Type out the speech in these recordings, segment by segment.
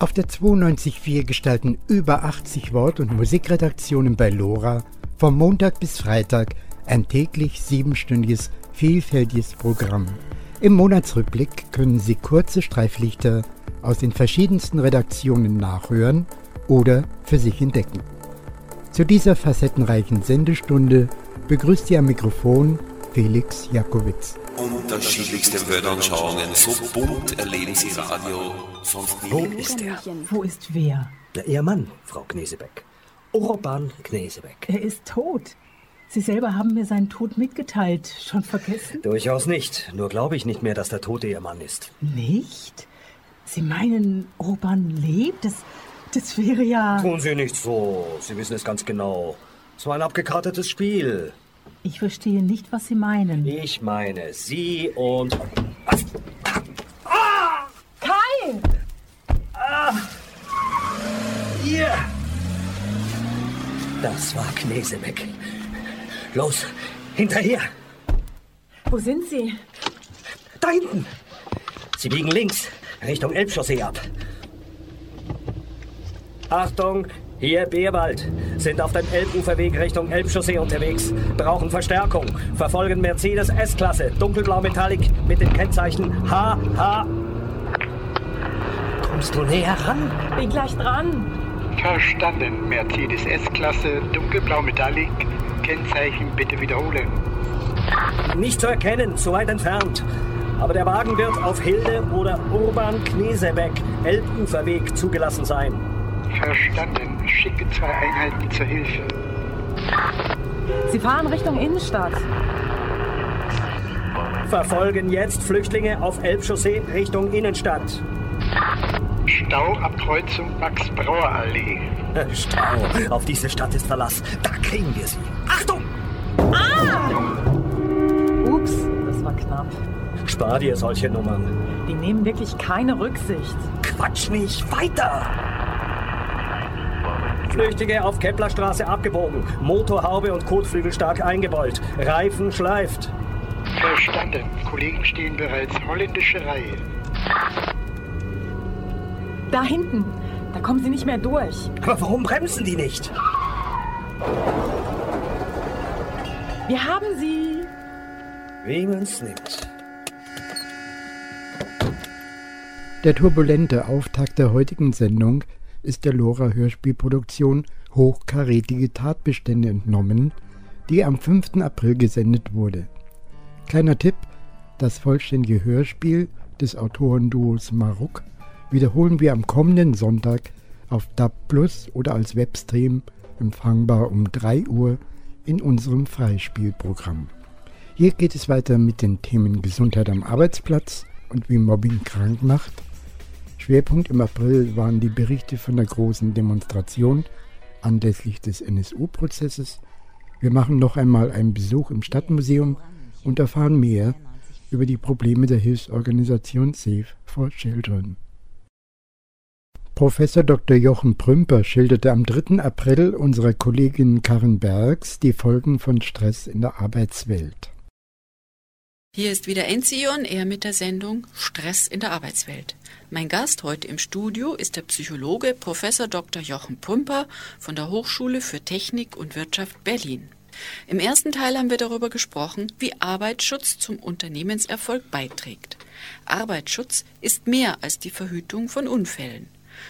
Auf der 92.4 gestalten über 80 Wort- und Musikredaktionen bei LoRa vom Montag bis Freitag ein täglich siebenstündiges, vielfältiges Programm. Im Monatsrückblick können Sie kurze Streiflichter aus den verschiedensten Redaktionen nachhören oder für sich entdecken. Zu dieser facettenreichen Sendestunde begrüßt Sie am Mikrofon Felix Jakowitz. Unterschiedlichste Weltanschauungen, so bunt erleben Sie Radio sonst Wo ist er? Wo ist wer? Ja, Ihr Mann, Frau Knesebeck. Urban Knesebeck. Er ist tot. Sie selber haben mir seinen Tod mitgeteilt. Schon vergessen? Durchaus nicht. Nur glaube ich nicht mehr, dass der Tote Ihr Mann ist. Nicht? Sie meinen, Urban lebt? Das, das wäre ja. Tun Sie nicht so. Sie wissen es ganz genau. Es war ein abgekartetes Spiel. Ich verstehe nicht, was Sie meinen. Ich meine, Sie und. Kai! Ihr! Das war Knesebeck. Los, hinterher! Wo sind Sie? Da hinten! Sie biegen links, Richtung Elbchaussee ab. Achtung, hier Beerwald. Sind auf dem Elbuferweg Richtung Elbchaussee unterwegs. Brauchen Verstärkung. Verfolgen Mercedes S-Klasse, dunkelblau Metallic mit dem Kennzeichen HH. Kommst du näher ran? Bin gleich dran. Verstanden. Mercedes S-Klasse, dunkelblau Metallic. Kennzeichen bitte wiederholen. Nicht zu erkennen, zu weit entfernt. Aber der Wagen wird auf Hilde oder Urban Knesebeck, Elbuferweg zugelassen sein. Verstanden. Schicke zwei Einheiten zur Hilfe. Sie fahren Richtung Innenstadt. Verfolgen jetzt Flüchtlinge auf Elbchaussee Richtung Innenstadt. Stau ab Kreuzung Max-Brauer-Allee. Stau. Auf diese Stadt ist Verlass. Da kriegen wir sie. Achtung! Ups, das war knapp. Spar dir solche Nummern. Die nehmen wirklich keine Rücksicht. Quatsch nicht. Weiter! Flüchtige auf Keplerstraße abgebogen. Motorhaube und Kotflügel stark eingebeult. Reifen schleift. Verstanden. Kollegen stehen bereits holländische Reihe. Da hinten. Da kommen Sie nicht mehr durch. Aber warum bremsen die nicht? Wir haben Sie. Wie man's nimmt. Der turbulente Auftakt der heutigen Sendung ist der LoRa Hörspielproduktion Hochkarätige Tatbestände entnommen, die am 5. April gesendet wurde. Kleiner Tipp, das vollständige Hörspiel des Autorenduos Maruk wiederholen wir am kommenden Sonntag auf DAB Plus oder als Webstream empfangbar um 3 Uhr in unserem Freispielprogramm. Hier geht es weiter mit den Themen Gesundheit am Arbeitsplatz und wie Mobbing krank macht. Schwerpunkt im April waren die Berichte von der großen Demonstration anlässlich des NSU-Prozesses. Wir machen noch einmal einen Besuch im Stadtmuseum und erfahren mehr über die Probleme der Hilfsorganisation Save for Children. Professor Dr. Jochen Prümper schilderte am 3. April unserer Kollegin Karin Bergs die Folgen von Stress in der Arbeitswelt. Hier ist wieder Enzion, er mit der Sendung Stress in der Arbeitswelt. Mein Gast heute im Studio ist der Psychologe Professor Dr. Jochen Prümper von der Hochschule für Technik und Wirtschaft Berlin. Im ersten Teil haben wir darüber gesprochen, wie Arbeitsschutz zum Unternehmenserfolg beiträgt. Arbeitsschutz ist mehr als die Verhütung von Unfällen.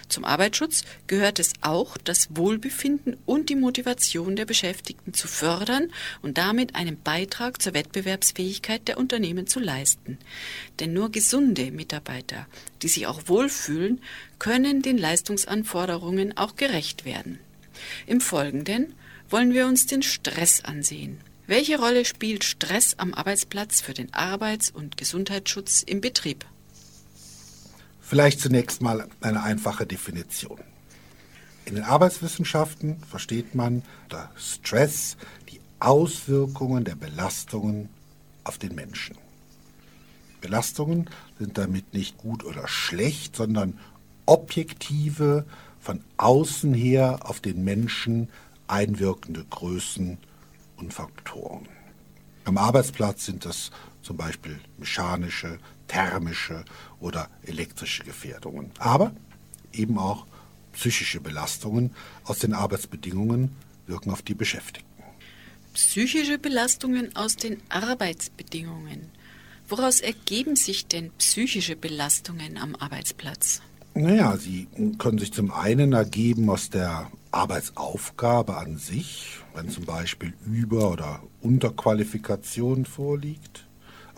Zum Arbeitsschutz gehört es auch, das Wohlbefinden und die Motivation der Beschäftigten zu fördern und damit einen Beitrag zur Wettbewerbsfähigkeit der Unternehmen zu leisten. Denn nur gesunde Mitarbeiter, die sich auch wohlfühlen, können den Leistungsanforderungen auch gerecht werden. Im Folgenden wollen wir uns den Stress ansehen. Welche Rolle spielt Stress am Arbeitsplatz für den Arbeits- und Gesundheitsschutz im Betrieb? Vielleicht zunächst mal eine einfache Definition. In den Arbeitswissenschaften versteht man unter Stress die Auswirkungen der Belastungen auf den Menschen. Belastungen sind damit nicht gut oder schlecht, sondern objektive, von außen her auf den Menschen einwirkende Größen und Faktoren. Am Arbeitsplatz sind das zum Beispiel mechanische, thermische oder elektrische Gefährdungen. Aber eben auch psychische Belastungen aus den Arbeitsbedingungen wirken auf die Beschäftigten. Psychische Belastungen aus den Arbeitsbedingungen. Woraus ergeben sich denn psychische Belastungen am Arbeitsplatz? Naja, sie können sich zum einen ergeben aus der Arbeitsaufgabe an sich, wenn zum Beispiel Über- oder Unterqualifikation vorliegt.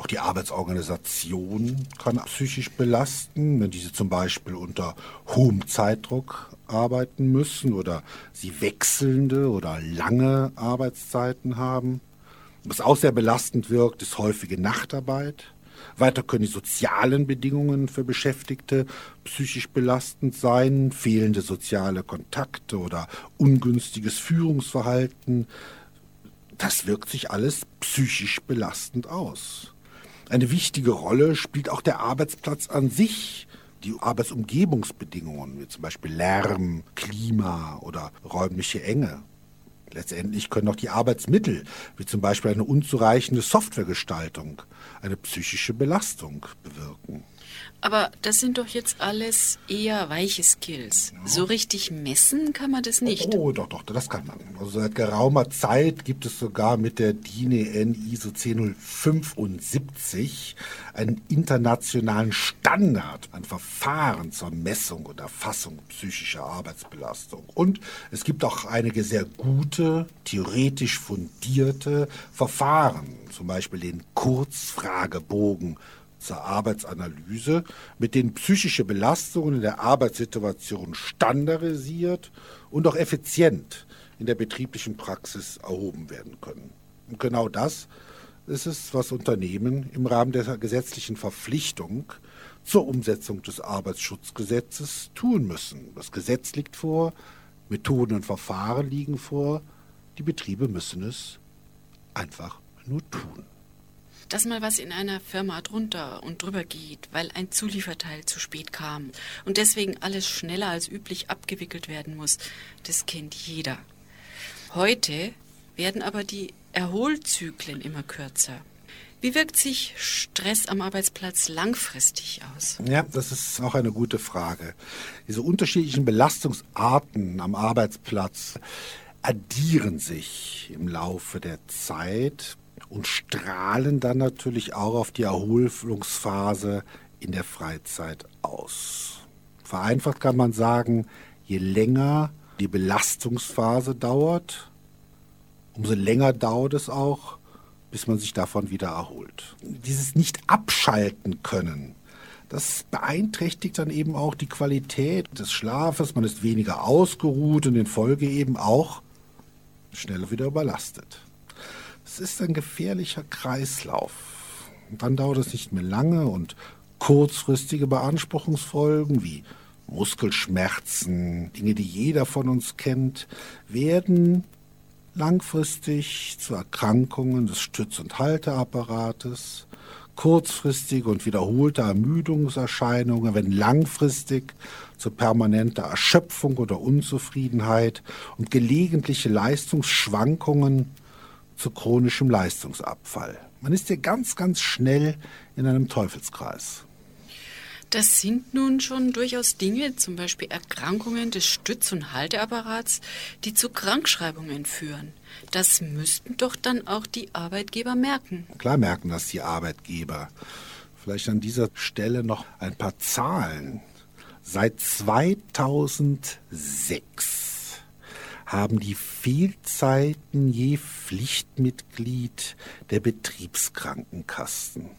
Auch die Arbeitsorganisation kann psychisch belasten, wenn diese zum Beispiel unter hohem Zeitdruck arbeiten müssen oder sie wechselnde oder lange Arbeitszeiten haben. Was auch sehr belastend wirkt, ist häufige Nachtarbeit. Weiter können die sozialen Bedingungen für Beschäftigte psychisch belastend sein, fehlende soziale Kontakte oder ungünstiges Führungsverhalten. Das wirkt sich alles psychisch belastend aus. Eine wichtige Rolle spielt auch der Arbeitsplatz an sich, die Arbeitsumgebungsbedingungen, wie zum Beispiel Lärm, Klima oder räumliche Enge. Letztendlich können auch die Arbeitsmittel, wie zum Beispiel eine unzureichende Softwaregestaltung, eine psychische Belastung bewirken. Aber das sind doch jetzt alles eher weiche Skills. Ja. So richtig messen kann man das nicht. Oh, doch, doch, das kann man. Also seit geraumer Zeit gibt es sogar mit der DIN EN ISO 10075 einen internationalen Standard an Verfahren zur Messung und Erfassung psychischer Arbeitsbelastung. Und es gibt auch einige sehr gute, theoretisch fundierte Verfahren, zum Beispiel den Kurzfragebogen zur Arbeitsanalyse, mit denen psychische Belastungen in der Arbeitssituation standardisiert und auch effizient in der betrieblichen Praxis erhoben werden können. Und genau das ist es, was Unternehmen im Rahmen der gesetzlichen Verpflichtung zur Umsetzung des Arbeitsschutzgesetzes tun müssen. Das Gesetz liegt vor, Methoden und Verfahren liegen vor, die Betriebe müssen es einfach nur tun dass mal was in einer Firma drunter und drüber geht, weil ein Zulieferteil zu spät kam und deswegen alles schneller als üblich abgewickelt werden muss, das kennt jeder. Heute werden aber die Erholzyklen immer kürzer. Wie wirkt sich Stress am Arbeitsplatz langfristig aus? Ja, das ist auch eine gute Frage. Diese unterschiedlichen Belastungsarten am Arbeitsplatz addieren sich im Laufe der Zeit und strahlen dann natürlich auch auf die Erholungsphase in der Freizeit aus. Vereinfacht kann man sagen, je länger die Belastungsphase dauert, umso länger dauert es auch, bis man sich davon wieder erholt. Dieses nicht abschalten können, das beeinträchtigt dann eben auch die Qualität des Schlafes. Man ist weniger ausgeruht und in Folge eben auch schneller wieder überlastet. Es ist ein gefährlicher Kreislauf. Dann dauert es nicht mehr lange und kurzfristige Beanspruchungsfolgen wie Muskelschmerzen, Dinge, die jeder von uns kennt, werden langfristig zu Erkrankungen des Stütz- und Halteapparates, kurzfristige und wiederholte Ermüdungserscheinungen, wenn langfristig zu permanenter Erschöpfung oder Unzufriedenheit und gelegentliche Leistungsschwankungen zu chronischem Leistungsabfall. Man ist hier ganz, ganz schnell in einem Teufelskreis. Das sind nun schon durchaus Dinge, zum Beispiel Erkrankungen des Stütz- und Halteapparats, die zu Krankschreibungen führen. Das müssten doch dann auch die Arbeitgeber merken. Klar merken das die Arbeitgeber. Vielleicht an dieser Stelle noch ein paar Zahlen. Seit 2006 haben die Fehlzeiten je Pflichtmitglied der Betriebskrankenkassen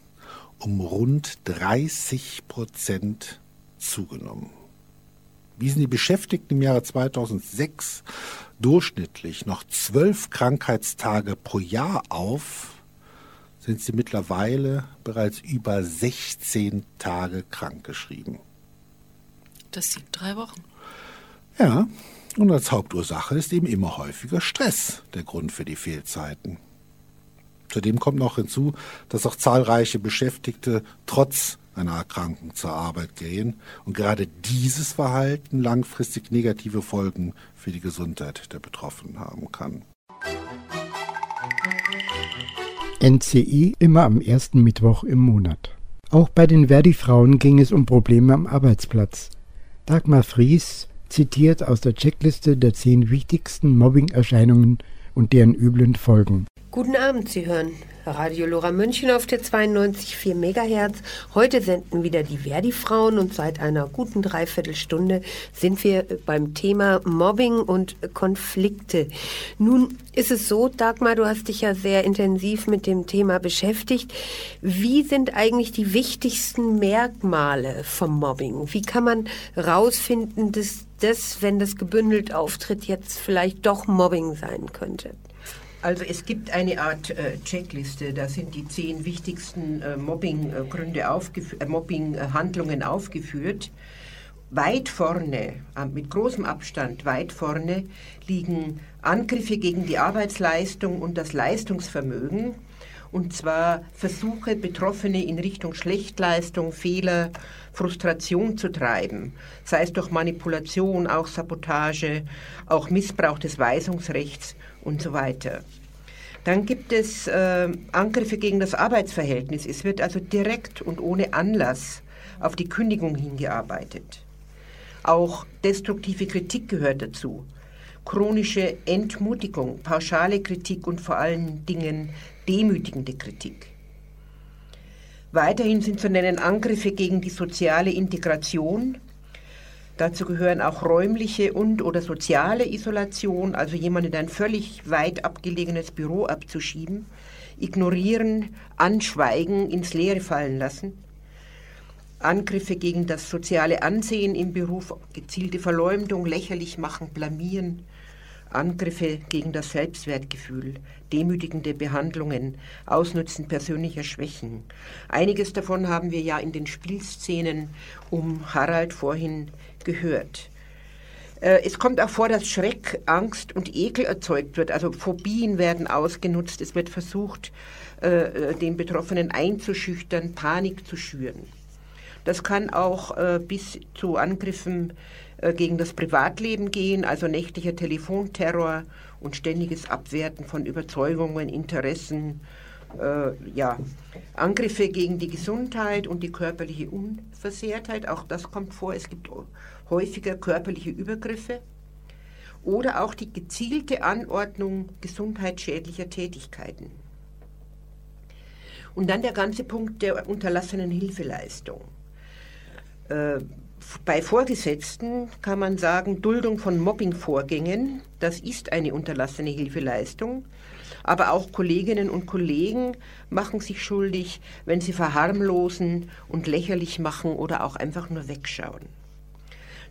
um rund 30 Prozent zugenommen. Wiesen die Beschäftigten im Jahre 2006 durchschnittlich noch zwölf Krankheitstage pro Jahr auf, sind sie mittlerweile bereits über 16 Tage krankgeschrieben. Das sind drei Wochen. Ja, und als Hauptursache ist eben immer häufiger Stress der Grund für die Fehlzeiten. Zudem kommt noch hinzu, dass auch zahlreiche Beschäftigte trotz einer Erkrankung zur Arbeit gehen und gerade dieses Verhalten langfristig negative Folgen für die Gesundheit der Betroffenen haben kann. NCI immer am ersten Mittwoch im Monat. Auch bei den Verdi-Frauen ging es um Probleme am Arbeitsplatz. Dagmar Fries zitiert aus der Checkliste der zehn wichtigsten Mobbing-Erscheinungen und deren üblen Folgen. Guten Abend, Sie hören Radio Lora München auf der 92,4 Megahertz. Heute senden wieder die Verdi-Frauen und seit einer guten Dreiviertelstunde sind wir beim Thema Mobbing und Konflikte. Nun ist es so, Dagmar, du hast dich ja sehr intensiv mit dem Thema beschäftigt. Wie sind eigentlich die wichtigsten Merkmale vom Mobbing? Wie kann man rausfinden, dass das, wenn das gebündelt auftritt, jetzt vielleicht doch Mobbing sein könnte? Also es gibt eine Art äh, Checkliste, da sind die zehn wichtigsten äh, Mobbing-Gründe, äh, Mobbing-Handlungen aufgeführt. Weit vorne, äh, mit großem Abstand, weit vorne liegen Angriffe gegen die Arbeitsleistung und das Leistungsvermögen. Und zwar Versuche, Betroffene in Richtung Schlechtleistung, Fehler, Frustration zu treiben. Sei es durch Manipulation, auch Sabotage, auch Missbrauch des Weisungsrechts und so weiter. Dann gibt es äh, Angriffe gegen das Arbeitsverhältnis. Es wird also direkt und ohne Anlass auf die Kündigung hingearbeitet. Auch destruktive Kritik gehört dazu. Chronische Entmutigung, pauschale Kritik und vor allen Dingen demütigende Kritik. Weiterhin sind zu nennen Angriffe gegen die soziale Integration, Dazu gehören auch räumliche und oder soziale Isolation, also jemanden in ein völlig weit abgelegenes Büro abzuschieben, ignorieren, anschweigen, ins Leere fallen lassen. Angriffe gegen das soziale Ansehen im Beruf, gezielte Verleumdung, lächerlich machen, blamieren, Angriffe gegen das Selbstwertgefühl, demütigende Behandlungen, Ausnutzen persönlicher Schwächen. Einiges davon haben wir ja in den Spielszenen um Harald vorhin gehört. Äh, es kommt auch vor, dass Schreck, Angst und Ekel erzeugt wird. Also Phobien werden ausgenutzt. Es wird versucht, äh, den Betroffenen einzuschüchtern, Panik zu schüren. Das kann auch äh, bis zu Angriffen gegen das Privatleben gehen, also nächtlicher Telefonterror und ständiges Abwerten von Überzeugungen, Interessen, äh, ja, Angriffe gegen die Gesundheit und die körperliche Unversehrtheit, auch das kommt vor. Es gibt häufiger körperliche Übergriffe oder auch die gezielte Anordnung gesundheitsschädlicher Tätigkeiten. Und dann der ganze Punkt der unterlassenen Hilfeleistung. Äh, bei Vorgesetzten kann man sagen, Duldung von Mobbingvorgängen, das ist eine unterlassene Hilfeleistung. Aber auch Kolleginnen und Kollegen machen sich schuldig, wenn sie verharmlosen und lächerlich machen oder auch einfach nur wegschauen.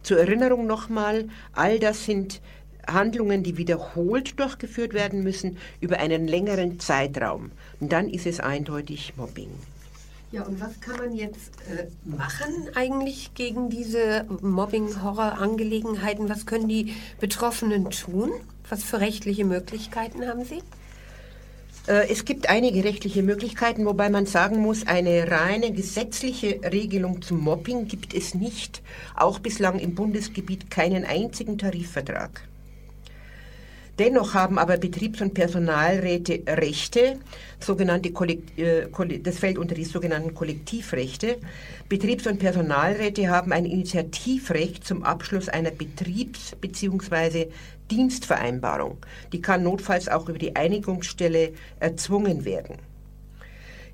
Zur Erinnerung nochmal, all das sind Handlungen, die wiederholt durchgeführt werden müssen über einen längeren Zeitraum. Und dann ist es eindeutig Mobbing. Ja, und was kann man jetzt äh, machen eigentlich gegen diese Mobbing-Horror-Angelegenheiten? Was können die Betroffenen tun? Was für rechtliche Möglichkeiten haben sie? Äh, es gibt einige rechtliche Möglichkeiten, wobei man sagen muss, eine reine gesetzliche Regelung zum Mobbing gibt es nicht, auch bislang im Bundesgebiet keinen einzigen Tarifvertrag. Dennoch haben aber Betriebs- und Personalräte Rechte, sogenannte äh, das fällt unter die sogenannten Kollektivrechte. Betriebs- und Personalräte haben ein Initiativrecht zum Abschluss einer Betriebs- bzw. Dienstvereinbarung. Die kann notfalls auch über die Einigungsstelle erzwungen werden.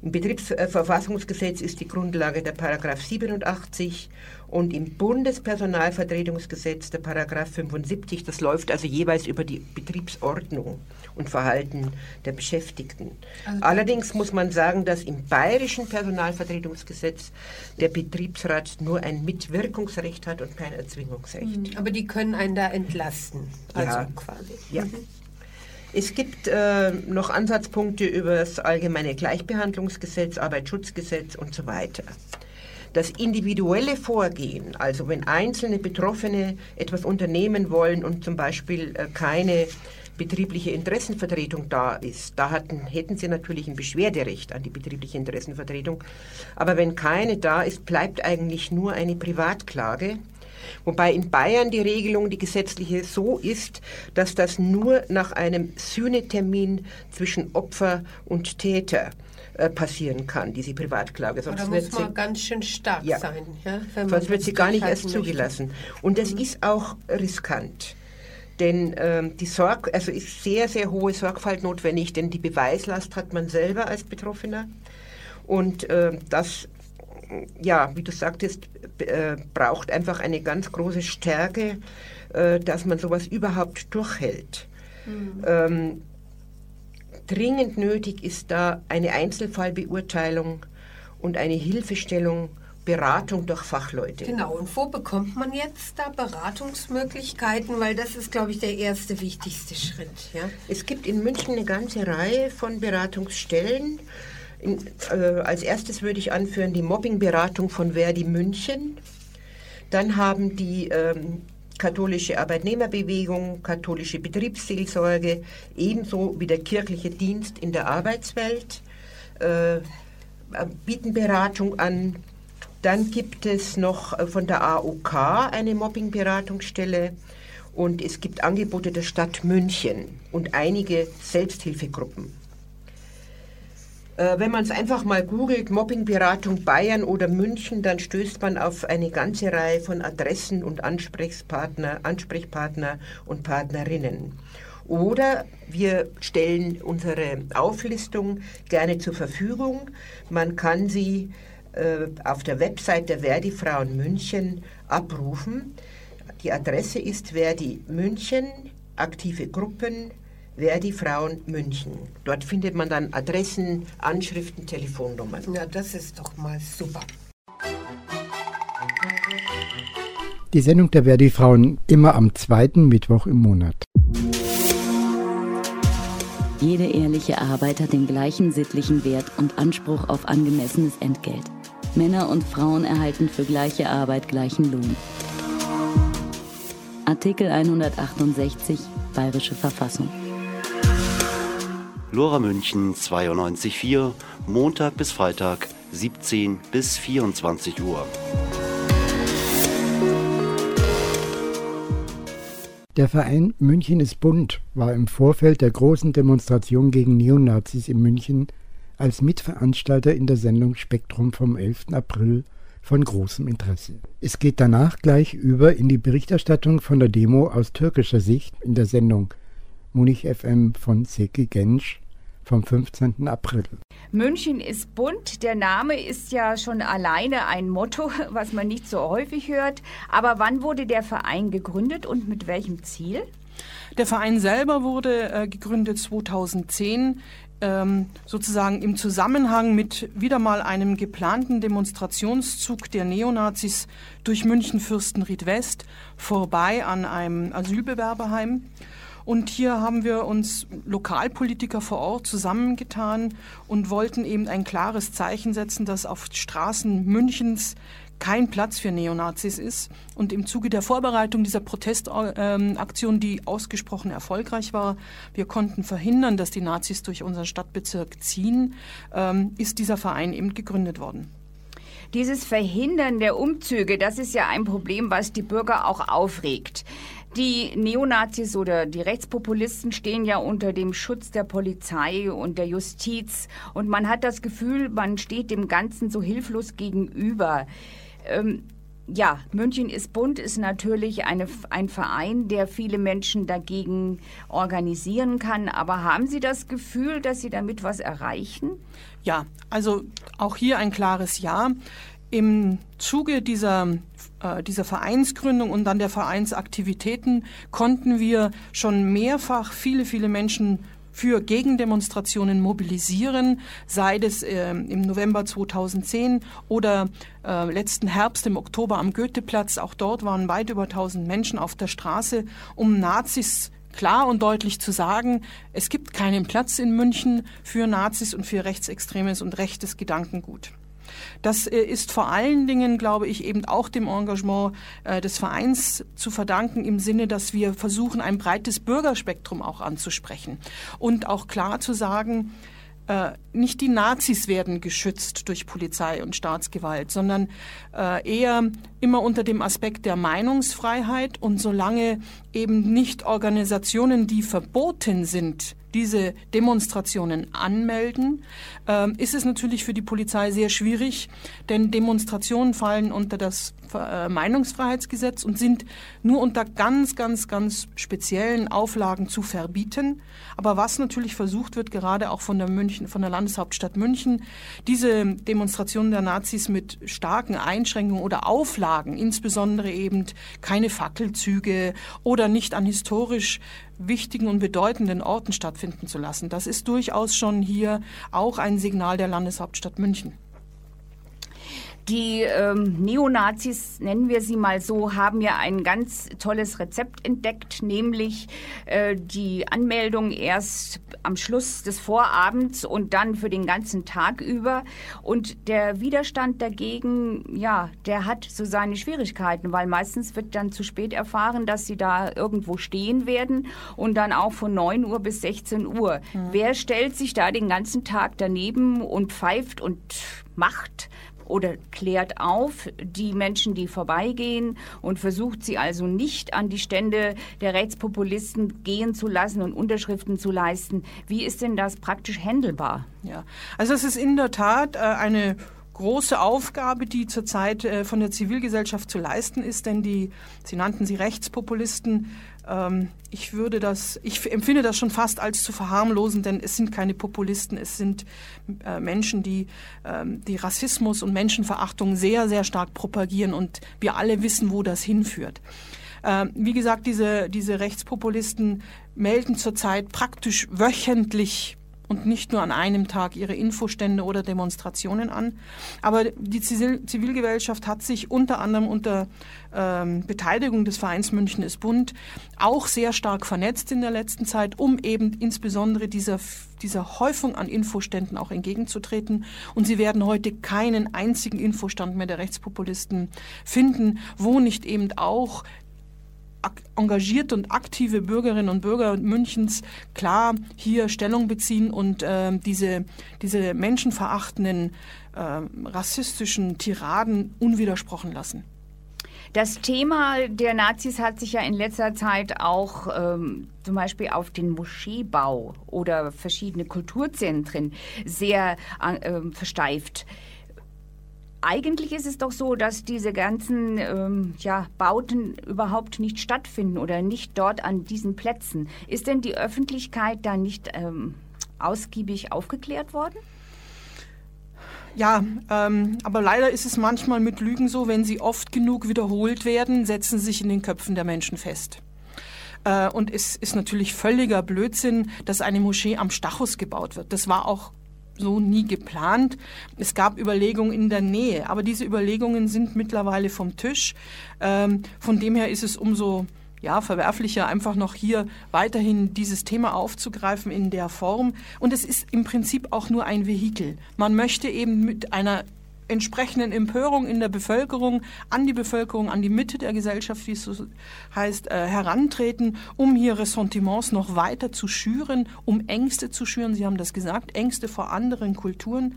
Im Betriebsverfassungsgesetz ist die Grundlage der Paragraph 87 und im Bundespersonalvertretungsgesetz der Paragraph 75. Das läuft also jeweils über die Betriebsordnung und Verhalten der Beschäftigten. Also Allerdings muss man sagen, dass im bayerischen Personalvertretungsgesetz der Betriebsrat nur ein Mitwirkungsrecht hat und kein Erzwingungsrecht. Mhm. Aber die können einen da entlasten, also ja. quasi. Ja. Mhm. Es gibt äh, noch Ansatzpunkte über das allgemeine Gleichbehandlungsgesetz, Arbeitsschutzgesetz und so weiter. Das individuelle Vorgehen, also wenn einzelne Betroffene etwas unternehmen wollen und zum Beispiel äh, keine betriebliche Interessenvertretung da ist, da hatten, hätten sie natürlich ein Beschwerderecht an die betriebliche Interessenvertretung. Aber wenn keine da ist, bleibt eigentlich nur eine Privatklage Wobei in Bayern die Regelung, die gesetzliche, so ist, dass das nur nach einem Sühnetermin zwischen Opfer und Täter äh, passieren kann, diese Privatklage. Sonst da muss man sie, ganz schön stark ja, sein. Ja, sonst wird sie gar nicht erst möchte. zugelassen. Und das mhm. ist auch riskant. Denn ähm, die Sorg also ist sehr, sehr hohe Sorgfalt notwendig, denn die Beweislast hat man selber als Betroffener. Und äh, das, ja, wie du sagtest, äh, braucht einfach eine ganz große Stärke, äh, dass man sowas überhaupt durchhält. Mhm. Ähm, dringend nötig ist da eine Einzelfallbeurteilung und eine Hilfestellung Beratung durch Fachleute. Genau, und wo bekommt man jetzt da Beratungsmöglichkeiten? Weil das ist, glaube ich, der erste wichtigste Schritt. Ja? Es gibt in München eine ganze Reihe von Beratungsstellen. In, äh, als erstes würde ich anführen die Mobbingberatung von Verdi München. Dann haben die ähm, katholische Arbeitnehmerbewegung, katholische Betriebsseelsorge, ebenso wie der kirchliche Dienst in der Arbeitswelt, äh, bieten Beratung an. Dann gibt es noch äh, von der AOK eine Mobbingberatungsstelle und es gibt Angebote der Stadt München und einige Selbsthilfegruppen. Äh, wenn man es einfach mal googelt, Mobbingberatung Bayern oder München, dann stößt man auf eine ganze Reihe von Adressen und Ansprechpartner, Ansprechpartner und Partnerinnen. Oder wir stellen unsere Auflistung gerne zur Verfügung. Man kann sie äh, auf der Website der Verdi Frauen München abrufen. Die Adresse ist Verdi München, aktive Gruppen, Verdi Frauen München. Dort findet man dann Adressen, Anschriften, Telefonnummern. Ja, das ist doch mal super. Die Sendung der Verdi Frauen immer am zweiten Mittwoch im Monat. Jede ehrliche Arbeit hat den gleichen sittlichen Wert und Anspruch auf angemessenes Entgelt. Männer und Frauen erhalten für gleiche Arbeit gleichen Lohn. Artikel 168 Bayerische Verfassung. Lora München 92.4, Montag bis Freitag 17 bis 24 Uhr. Der Verein München ist bunt war im Vorfeld der großen Demonstration gegen Neonazis in München als Mitveranstalter in der Sendung Spektrum vom 11. April von großem Interesse. Es geht danach gleich über in die Berichterstattung von der Demo aus türkischer Sicht in der Sendung Munich FM von Seki Gensch vom 15. April. München ist bunt. Der Name ist ja schon alleine ein Motto, was man nicht so häufig hört. Aber wann wurde der Verein gegründet und mit welchem Ziel? Der Verein selber wurde äh, gegründet 2010 ähm, sozusagen im Zusammenhang mit wieder mal einem geplanten Demonstrationszug der Neonazis durch München-Fürstenried West vorbei an einem Asylbewerberheim. Und hier haben wir uns Lokalpolitiker vor Ort zusammengetan und wollten eben ein klares Zeichen setzen, dass auf Straßen Münchens kein Platz für Neonazis ist. Und im Zuge der Vorbereitung dieser Protestaktion, die ausgesprochen erfolgreich war, wir konnten verhindern, dass die Nazis durch unseren Stadtbezirk ziehen, ähm, ist dieser Verein eben gegründet worden. Dieses Verhindern der Umzüge, das ist ja ein Problem, was die Bürger auch aufregt. Die Neonazis oder die Rechtspopulisten stehen ja unter dem Schutz der Polizei und der Justiz und man hat das Gefühl, man steht dem Ganzen so hilflos gegenüber. Ähm, ja, München ist bunt ist natürlich eine, ein Verein, der viele Menschen dagegen organisieren kann. Aber haben Sie das Gefühl, dass Sie damit was erreichen? Ja, also auch hier ein klares Ja. Im Zuge dieser, äh, dieser Vereinsgründung und dann der Vereinsaktivitäten konnten wir schon mehrfach viele, viele Menschen für Gegendemonstrationen mobilisieren, sei es äh, im November 2010 oder äh, letzten Herbst im Oktober am Goetheplatz. Auch dort waren weit über 1000 Menschen auf der Straße, um Nazis klar und deutlich zu sagen, es gibt keinen Platz in München für Nazis und für rechtsextremes und rechtes Gedankengut. Das äh, ist vor allen Dingen, glaube ich, eben auch dem Engagement äh, des Vereins zu verdanken, im Sinne, dass wir versuchen, ein breites Bürgerspektrum auch anzusprechen und auch klar zu sagen, äh, nicht die Nazis werden geschützt durch Polizei und Staatsgewalt, sondern eher immer unter dem Aspekt der Meinungsfreiheit. Und solange eben nicht Organisationen, die verboten sind, diese Demonstrationen anmelden, ähm, ist es natürlich für die Polizei sehr schwierig, denn Demonstrationen fallen unter das Meinungsfreiheitsgesetz und sind nur unter ganz, ganz, ganz speziellen Auflagen zu verbieten. Aber was natürlich versucht wird, gerade auch von der München, von der Landeshauptstadt München, diese Demonstrationen der Nazis mit starken Einschränkungen oder Auflagen, insbesondere eben keine Fackelzüge oder nicht an historisch wichtigen und bedeutenden Orten stattfinden zu lassen. Das ist durchaus schon hier auch ein Signal der Landeshauptstadt München. Die ähm, Neonazis, nennen wir sie mal so, haben ja ein ganz tolles Rezept entdeckt, nämlich äh, die Anmeldung erst am Schluss des Vorabends und dann für den ganzen Tag über. Und der Widerstand dagegen, ja, der hat so seine Schwierigkeiten, weil meistens wird dann zu spät erfahren, dass sie da irgendwo stehen werden und dann auch von 9 Uhr bis 16 Uhr. Mhm. Wer stellt sich da den ganzen Tag daneben und pfeift und macht? Oder klärt auf die Menschen, die vorbeigehen und versucht sie also nicht an die Stände der Rechtspopulisten gehen zu lassen und Unterschriften zu leisten. Wie ist denn das praktisch händelbar? Ja, also es ist in der Tat äh, eine große Aufgabe, die zurzeit äh, von der Zivilgesellschaft zu leisten ist, denn die, Sie nannten sie Rechtspopulisten, ähm, ich würde das, ich empfinde das schon fast als zu verharmlosen, denn es sind keine Populisten, es sind äh, Menschen, die, ähm, die Rassismus und Menschenverachtung sehr, sehr stark propagieren und wir alle wissen, wo das hinführt. Ähm, wie gesagt, diese, diese Rechtspopulisten melden zurzeit praktisch wöchentlich und nicht nur an einem Tag ihre Infostände oder Demonstrationen an. Aber die Zivilgesellschaft hat sich unter anderem unter ähm, Beteiligung des Vereins München ist Bund auch sehr stark vernetzt in der letzten Zeit, um eben insbesondere dieser, dieser Häufung an Infoständen auch entgegenzutreten. Und Sie werden heute keinen einzigen Infostand mehr der Rechtspopulisten finden, wo nicht eben auch engagierte und aktive Bürgerinnen und Bürger Münchens klar hier Stellung beziehen und äh, diese, diese menschenverachtenden, äh, rassistischen Tiraden unwidersprochen lassen. Das Thema der Nazis hat sich ja in letzter Zeit auch ähm, zum Beispiel auf den Moscheebau oder verschiedene Kulturzentren sehr äh, versteift. Eigentlich ist es doch so, dass diese ganzen ähm, ja, Bauten überhaupt nicht stattfinden oder nicht dort an diesen Plätzen. Ist denn die Öffentlichkeit da nicht ähm, ausgiebig aufgeklärt worden? Ja, ähm, aber leider ist es manchmal mit Lügen so, wenn sie oft genug wiederholt werden, setzen sie sich in den Köpfen der Menschen fest. Äh, und es ist natürlich völliger Blödsinn, dass eine Moschee am Stachus gebaut wird. Das war auch so nie geplant. Es gab Überlegungen in der Nähe, aber diese Überlegungen sind mittlerweile vom Tisch. Ähm, von dem her ist es umso ja, verwerflicher, einfach noch hier weiterhin dieses Thema aufzugreifen in der Form. Und es ist im Prinzip auch nur ein Vehikel. Man möchte eben mit einer entsprechenden Empörung in der Bevölkerung, an die Bevölkerung, an die Mitte der Gesellschaft, wie es so heißt, äh, herantreten, um hier Ressentiments noch weiter zu schüren, um Ängste zu schüren. Sie haben das gesagt, Ängste vor anderen Kulturen.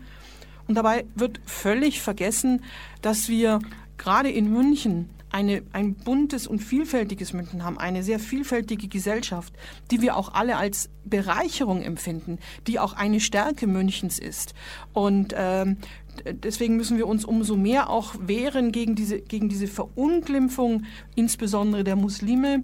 Und dabei wird völlig vergessen, dass wir gerade in München eine, ein buntes und vielfältiges München haben, eine sehr vielfältige Gesellschaft, die wir auch alle als Bereicherung empfinden, die auch eine Stärke Münchens ist. Und ähm, deswegen müssen wir uns umso mehr auch wehren gegen diese, gegen diese Verunglimpfung, insbesondere der Muslime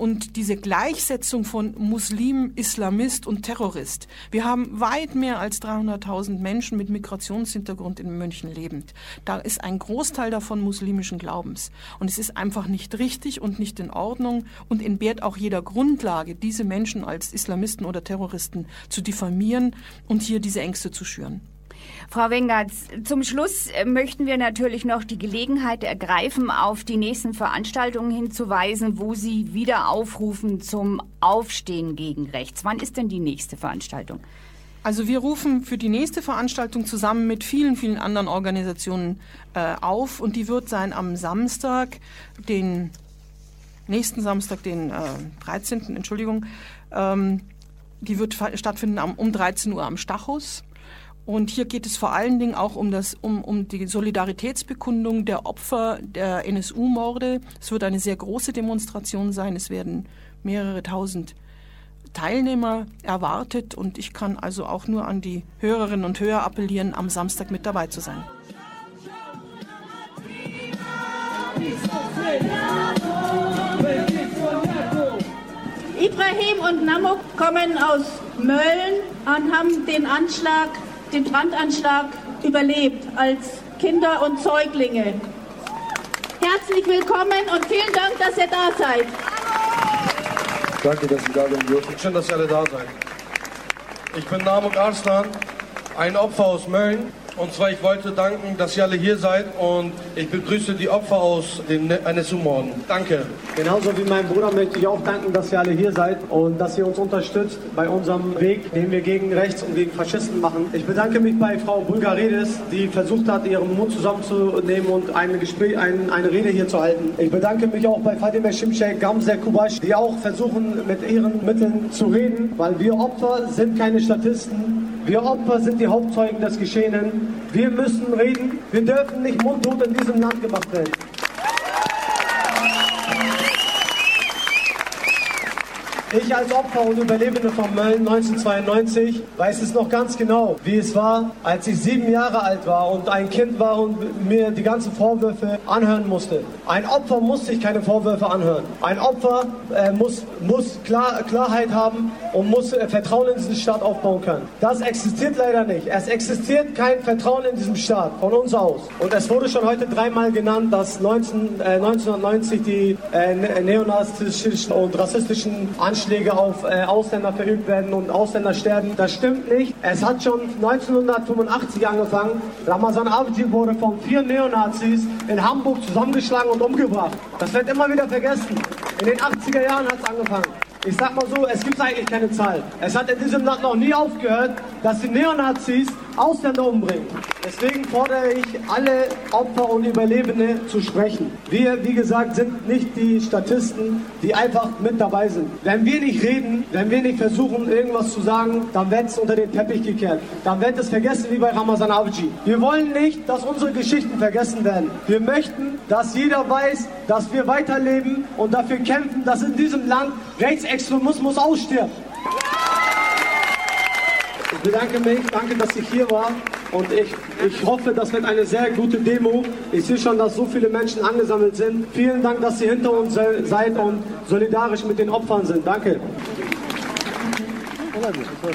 und diese Gleichsetzung von Muslim, Islamist und Terrorist. Wir haben weit mehr als 300.000 Menschen mit Migrationshintergrund in München lebend. Da ist ein Großteil davon muslimischen Glaubens. Und es ist einfach nicht richtig und nicht in Ordnung und entbehrt auch jeder Grundlage, diese Menschen als Islamisten oder Terroristen zu diffamieren und hier diese Ängste zu schüren. Frau Wengertz, zum Schluss möchten wir natürlich noch die Gelegenheit ergreifen, auf die nächsten Veranstaltungen hinzuweisen, wo Sie wieder aufrufen zum Aufstehen gegen Rechts. Wann ist denn die nächste Veranstaltung? Also wir rufen für die nächste Veranstaltung zusammen mit vielen, vielen anderen Organisationen äh, auf und die wird sein am Samstag, den nächsten Samstag, den äh, 13. Entschuldigung. Ähm, die wird stattfinden um 13 Uhr am Stachus. Und hier geht es vor allen Dingen auch um, das, um, um die Solidaritätsbekundung der Opfer der NSU-Morde. Es wird eine sehr große Demonstration sein. Es werden mehrere tausend Teilnehmer erwartet und ich kann also auch nur an die Hörerinnen und Hörer appellieren, am Samstag mit dabei zu sein. Ibrahim und Namuk kommen aus Mölln und haben den Anschlag, den Brandanschlag überlebt als Kinder und Säuglinge. Herzlich willkommen und vielen Dank, dass ihr da seid. Danke, dass Sie da sein dürfen. Schön, dass ihr alle da seid. Ich bin Namuk Arslan, ein Opfer aus Mölln. Und zwar, ich wollte danken, dass ihr alle hier seid und ich begrüße die Opfer aus dem NSU-Morden. Danke. Genauso wie mein Bruder möchte ich auch danken, dass ihr alle hier seid und dass ihr uns unterstützt bei unserem Weg, den wir gegen Rechts und gegen Faschisten machen. Ich bedanke mich bei Frau Bulgaridis, die versucht hat, ihren Mund zusammenzunehmen und ein Gespräch, ein, eine Rede hier zu halten. Ich bedanke mich auch bei Fatima Shimshek, Gamze Kubash, die auch versuchen, mit ihren Mitteln zu reden, weil wir Opfer sind keine Statisten. Wir Opfer sind die Hauptzeugen des Geschehenen. Wir müssen reden. Wir dürfen nicht mundtot in diesem Land gemacht werden. Ich als Opfer und Überlebende von Mölln 1992 weiß es noch ganz genau, wie es war, als ich sieben Jahre alt war und ein Kind war und mir die ganzen Vorwürfe anhören musste. Ein Opfer muss sich keine Vorwürfe anhören. Ein Opfer äh, muss, muss Klar, Klarheit haben und muss äh, Vertrauen in diesen Staat aufbauen können. Das existiert leider nicht. Es existiert kein Vertrauen in diesem Staat von uns aus. Und es wurde schon heute dreimal genannt, dass 19, äh, 1990 die äh, ne-, neonazistischen und rassistischen Anschläge Anschläge auf äh, Ausländer verübt werden und Ausländer sterben. Das stimmt nicht. Es hat schon 1985 angefangen. Ramazan Avcı wurde von vier Neonazis in Hamburg zusammengeschlagen und umgebracht. Das wird immer wieder vergessen. In den 80er Jahren hat es angefangen. Ich sag mal so, es gibt eigentlich keine Zahl. Es hat in diesem Land noch nie aufgehört, dass die Neonazis Ausländer umbringen. Deswegen fordere ich alle Opfer und Überlebende zu sprechen. Wir, wie gesagt, sind nicht die Statisten, die einfach mit dabei sind. Wenn wir nicht reden, wenn wir nicht versuchen, irgendwas zu sagen, dann wird es unter den Teppich gekehrt. Dann wird es vergessen wie bei Ramazan Avci. Wir wollen nicht, dass unsere Geschichten vergessen werden. Wir möchten, dass jeder weiß, dass wir weiterleben und dafür kämpfen, dass in diesem Land Rechtsextremismus ausstirbt. Ich bedanke mich, danke, dass ich hier war und ich, ich hoffe, das wird eine sehr gute Demo. Ich sehe schon, dass so viele Menschen angesammelt sind. Vielen Dank, dass ihr hinter uns seid und solidarisch mit den Opfern sind. Danke.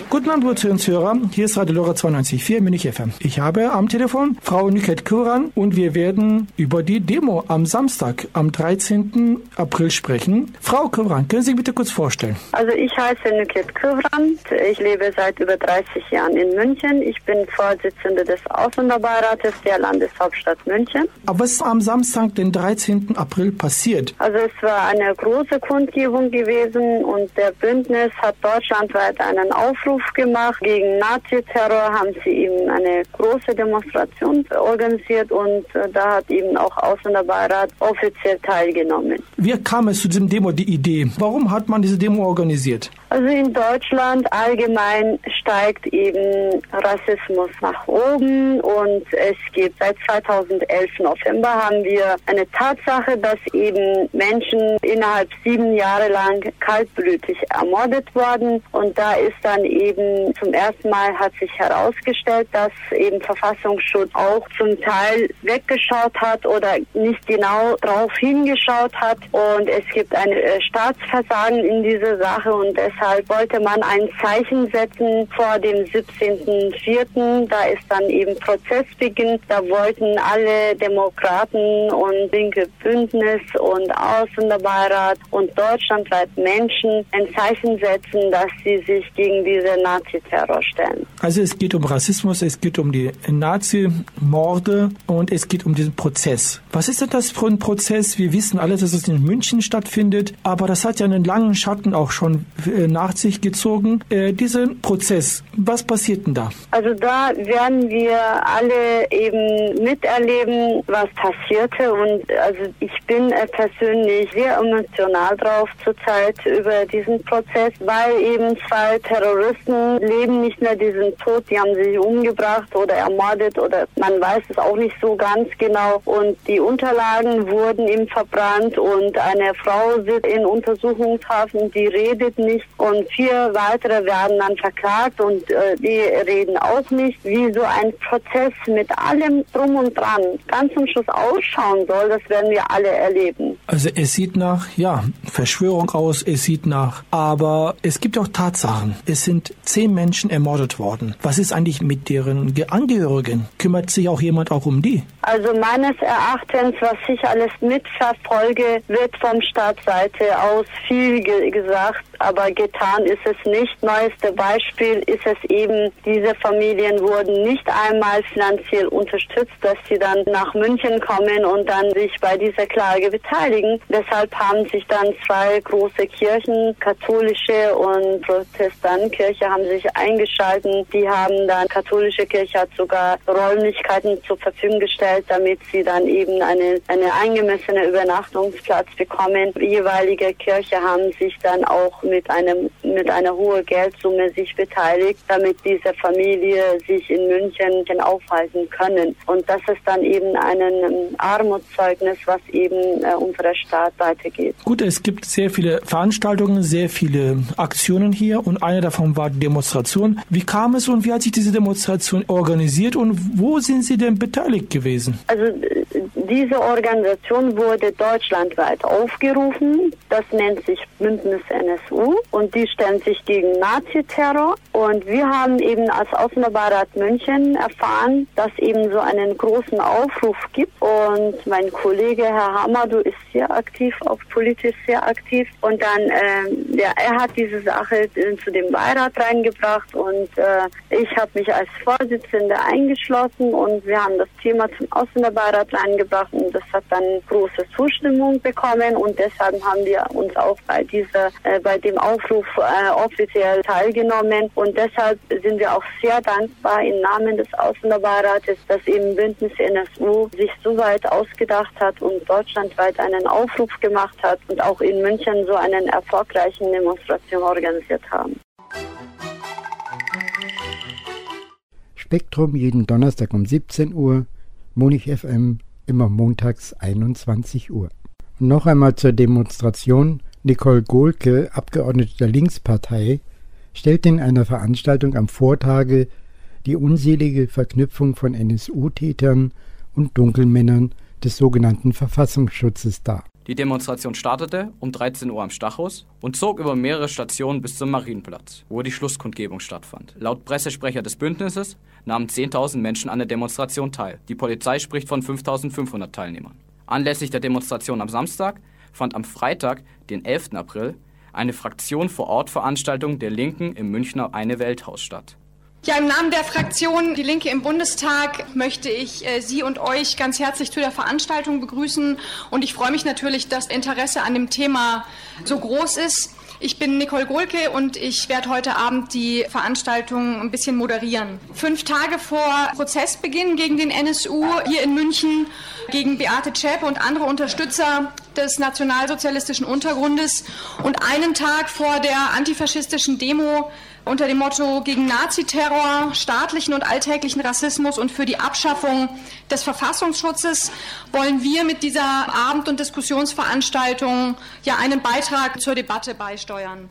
Guten Abend, liebe Zuhörer. Hier ist Radio Lora 92.4 Münich FM. Ich habe am Telefon Frau Nüket Kuran und wir werden über die Demo am Samstag, am 13. April sprechen. Frau Kuran, können Sie sich bitte kurz vorstellen? Also ich heiße Nüket Kuran. Ich lebe seit über 30 Jahren in München. Ich bin Vorsitzende des Ausländerbeirates der Landeshauptstadt München. Aber was ist am Samstag, den 13. April passiert? Also es war eine große Kundgebung gewesen und der Bündnis hat deutschlandweit ein einen Aufruf gemacht gegen Nazi-Terror, haben sie eben eine große Demonstration organisiert und äh, da hat eben auch Ausländerbeirat offiziell teilgenommen. Wie kam es zu diesem Demo, die Idee? Warum hat man diese Demo organisiert? Also in Deutschland allgemein steigt eben Rassismus nach oben und es gibt seit 2011 November haben wir eine Tatsache, dass eben Menschen innerhalb sieben Jahre lang kaltblütig ermordet wurden und da ist dann eben zum ersten Mal hat sich herausgestellt, dass eben Verfassungsschutz auch zum Teil weggeschaut hat oder nicht genau darauf hingeschaut hat und es gibt ein äh, Staatsversagen in dieser Sache und deshalb wollte man ein Zeichen setzen vor dem 17.04. Da ist dann eben Prozessbeginn. Da wollten alle Demokraten und linke Bündnis und Ausländerbeirat und deutschlandweit Menschen ein Zeichen setzen, dass sie sich gegen diese Nazi-Terror stellen. Also es geht um Rassismus, es geht um die Nazi-Morde und es geht um diesen Prozess. Was ist denn das für ein Prozess? Wir wissen alle, dass es in München stattfindet, aber das hat ja einen langen Schatten auch schon äh, nach sich gezogen. Äh, diesen Prozess, was passiert denn da? Also da werden wir alle eben miterleben, was passierte und also ich bin äh, persönlich sehr emotional drauf zurzeit über diesen Prozess, weil eben seit Terroristen leben nicht mehr, die sind tot, die haben sich umgebracht oder ermordet oder man weiß es auch nicht so ganz genau. Und die Unterlagen wurden ihm verbrannt und eine Frau sitzt in Untersuchungshafen, die redet nicht und vier weitere werden dann verklagt und äh, die reden auch nicht. Wie so ein Prozess mit allem drum und dran ganz zum Schluss ausschauen soll, das werden wir alle erleben. Also es sieht nach, ja, Verschwörung aus, es sieht nach, aber es gibt auch Tatsachen. Es sind zehn Menschen ermordet worden. Was ist eigentlich mit deren Angehörigen? Kümmert sich auch jemand auch um die? Also meines Erachtens, was ich alles mitverfolge, wird vom Staatsseite aus viel ge gesagt, aber getan ist es nicht. Neueste Beispiel ist es eben, diese Familien wurden nicht einmal finanziell unterstützt, dass sie dann nach München kommen und dann sich bei dieser Klage beteiligen. Deshalb haben sich dann zwei große Kirchen, katholische und Protestantenkirche, haben sich eingeschalten. Die haben dann, katholische Kirche hat sogar Räumlichkeiten zur Verfügung gestellt, damit sie dann eben eine, eine angemessene Übernachtungsplatz bekommen. Die jeweilige Kirche haben sich dann auch mit einem, mit einer hohen Geldsumme sich beteiligt, damit diese Familie sich in München aufhalten können. Und das ist dann eben ein Armutszeugnis, was eben äh, unserer Staat weitergeht. Gut, es gibt sehr viele Veranstaltungen, sehr viele Aktionen hier und eine davon war die Demonstration. Wie kam es und wie hat sich diese Demonstration organisiert und wo sind Sie denn beteiligt gewesen? Also diese Organisation wurde deutschlandweit aufgerufen. Das nennt sich Bündnis NSU und die stellen sich gegen Naziterror. Und wir haben eben als Ausländerbeirat München erfahren, dass eben so einen großen Aufruf gibt. Und mein Kollege Herr Hamadu ist sehr aktiv, auch politisch sehr aktiv. Und dann, äh, ja, er hat diese Sache zu dem Beirat reingebracht und äh, ich habe mich als Vorsitzende eingeschlossen und wir haben das Thema zum Ausländerbeirat reingebracht und das hat dann große Zustimmung bekommen und deshalb haben wir uns auch bei dieser, äh, bei dem Aufruf äh, offiziell teilgenommen und deshalb sind wir auch sehr dankbar im Namen des Ausländerbeirates, dass eben Bündnis NSU sich so weit ausgedacht hat und deutschlandweit einen Aufruf gemacht hat und auch in München so einen erfolgreichen Demonstration organisiert haben. Spektrum jeden Donnerstag um 17 Uhr, Munich FM immer montags 21 Uhr. Noch einmal zur Demonstration. Nicole Gohlke, Abgeordnete der Linkspartei, stellte in einer Veranstaltung am Vortage die unselige Verknüpfung von NSU-Tätern und Dunkelmännern des sogenannten Verfassungsschutzes dar. Die Demonstration startete um 13 Uhr am Stachus und zog über mehrere Stationen bis zum Marienplatz, wo die Schlusskundgebung stattfand. Laut Pressesprecher des Bündnisses nahmen 10.000 Menschen an der Demonstration teil. Die Polizei spricht von 5.500 Teilnehmern. Anlässlich der Demonstration am Samstag fand am Freitag, den 11. April, eine Fraktion vor Ort Veranstaltung der Linken im Münchner Eine Welthaus statt. Ja, im Namen der Fraktion Die Linke im Bundestag möchte ich äh, Sie und euch ganz herzlich zu der Veranstaltung begrüßen. Und ich freue mich natürlich, dass Interesse an dem Thema so groß ist. Ich bin Nicole Gohlke und ich werde heute Abend die Veranstaltung ein bisschen moderieren. Fünf Tage vor Prozessbeginn gegen den NSU hier in München, gegen Beate Zschäpe und andere Unterstützer des nationalsozialistischen Untergrundes und einen Tag vor der antifaschistischen Demo unter dem Motto gegen Naziterror, staatlichen und alltäglichen Rassismus und für die Abschaffung des Verfassungsschutzes wollen wir mit dieser Abend- und Diskussionsveranstaltung ja einen Beitrag zur Debatte beisteuern.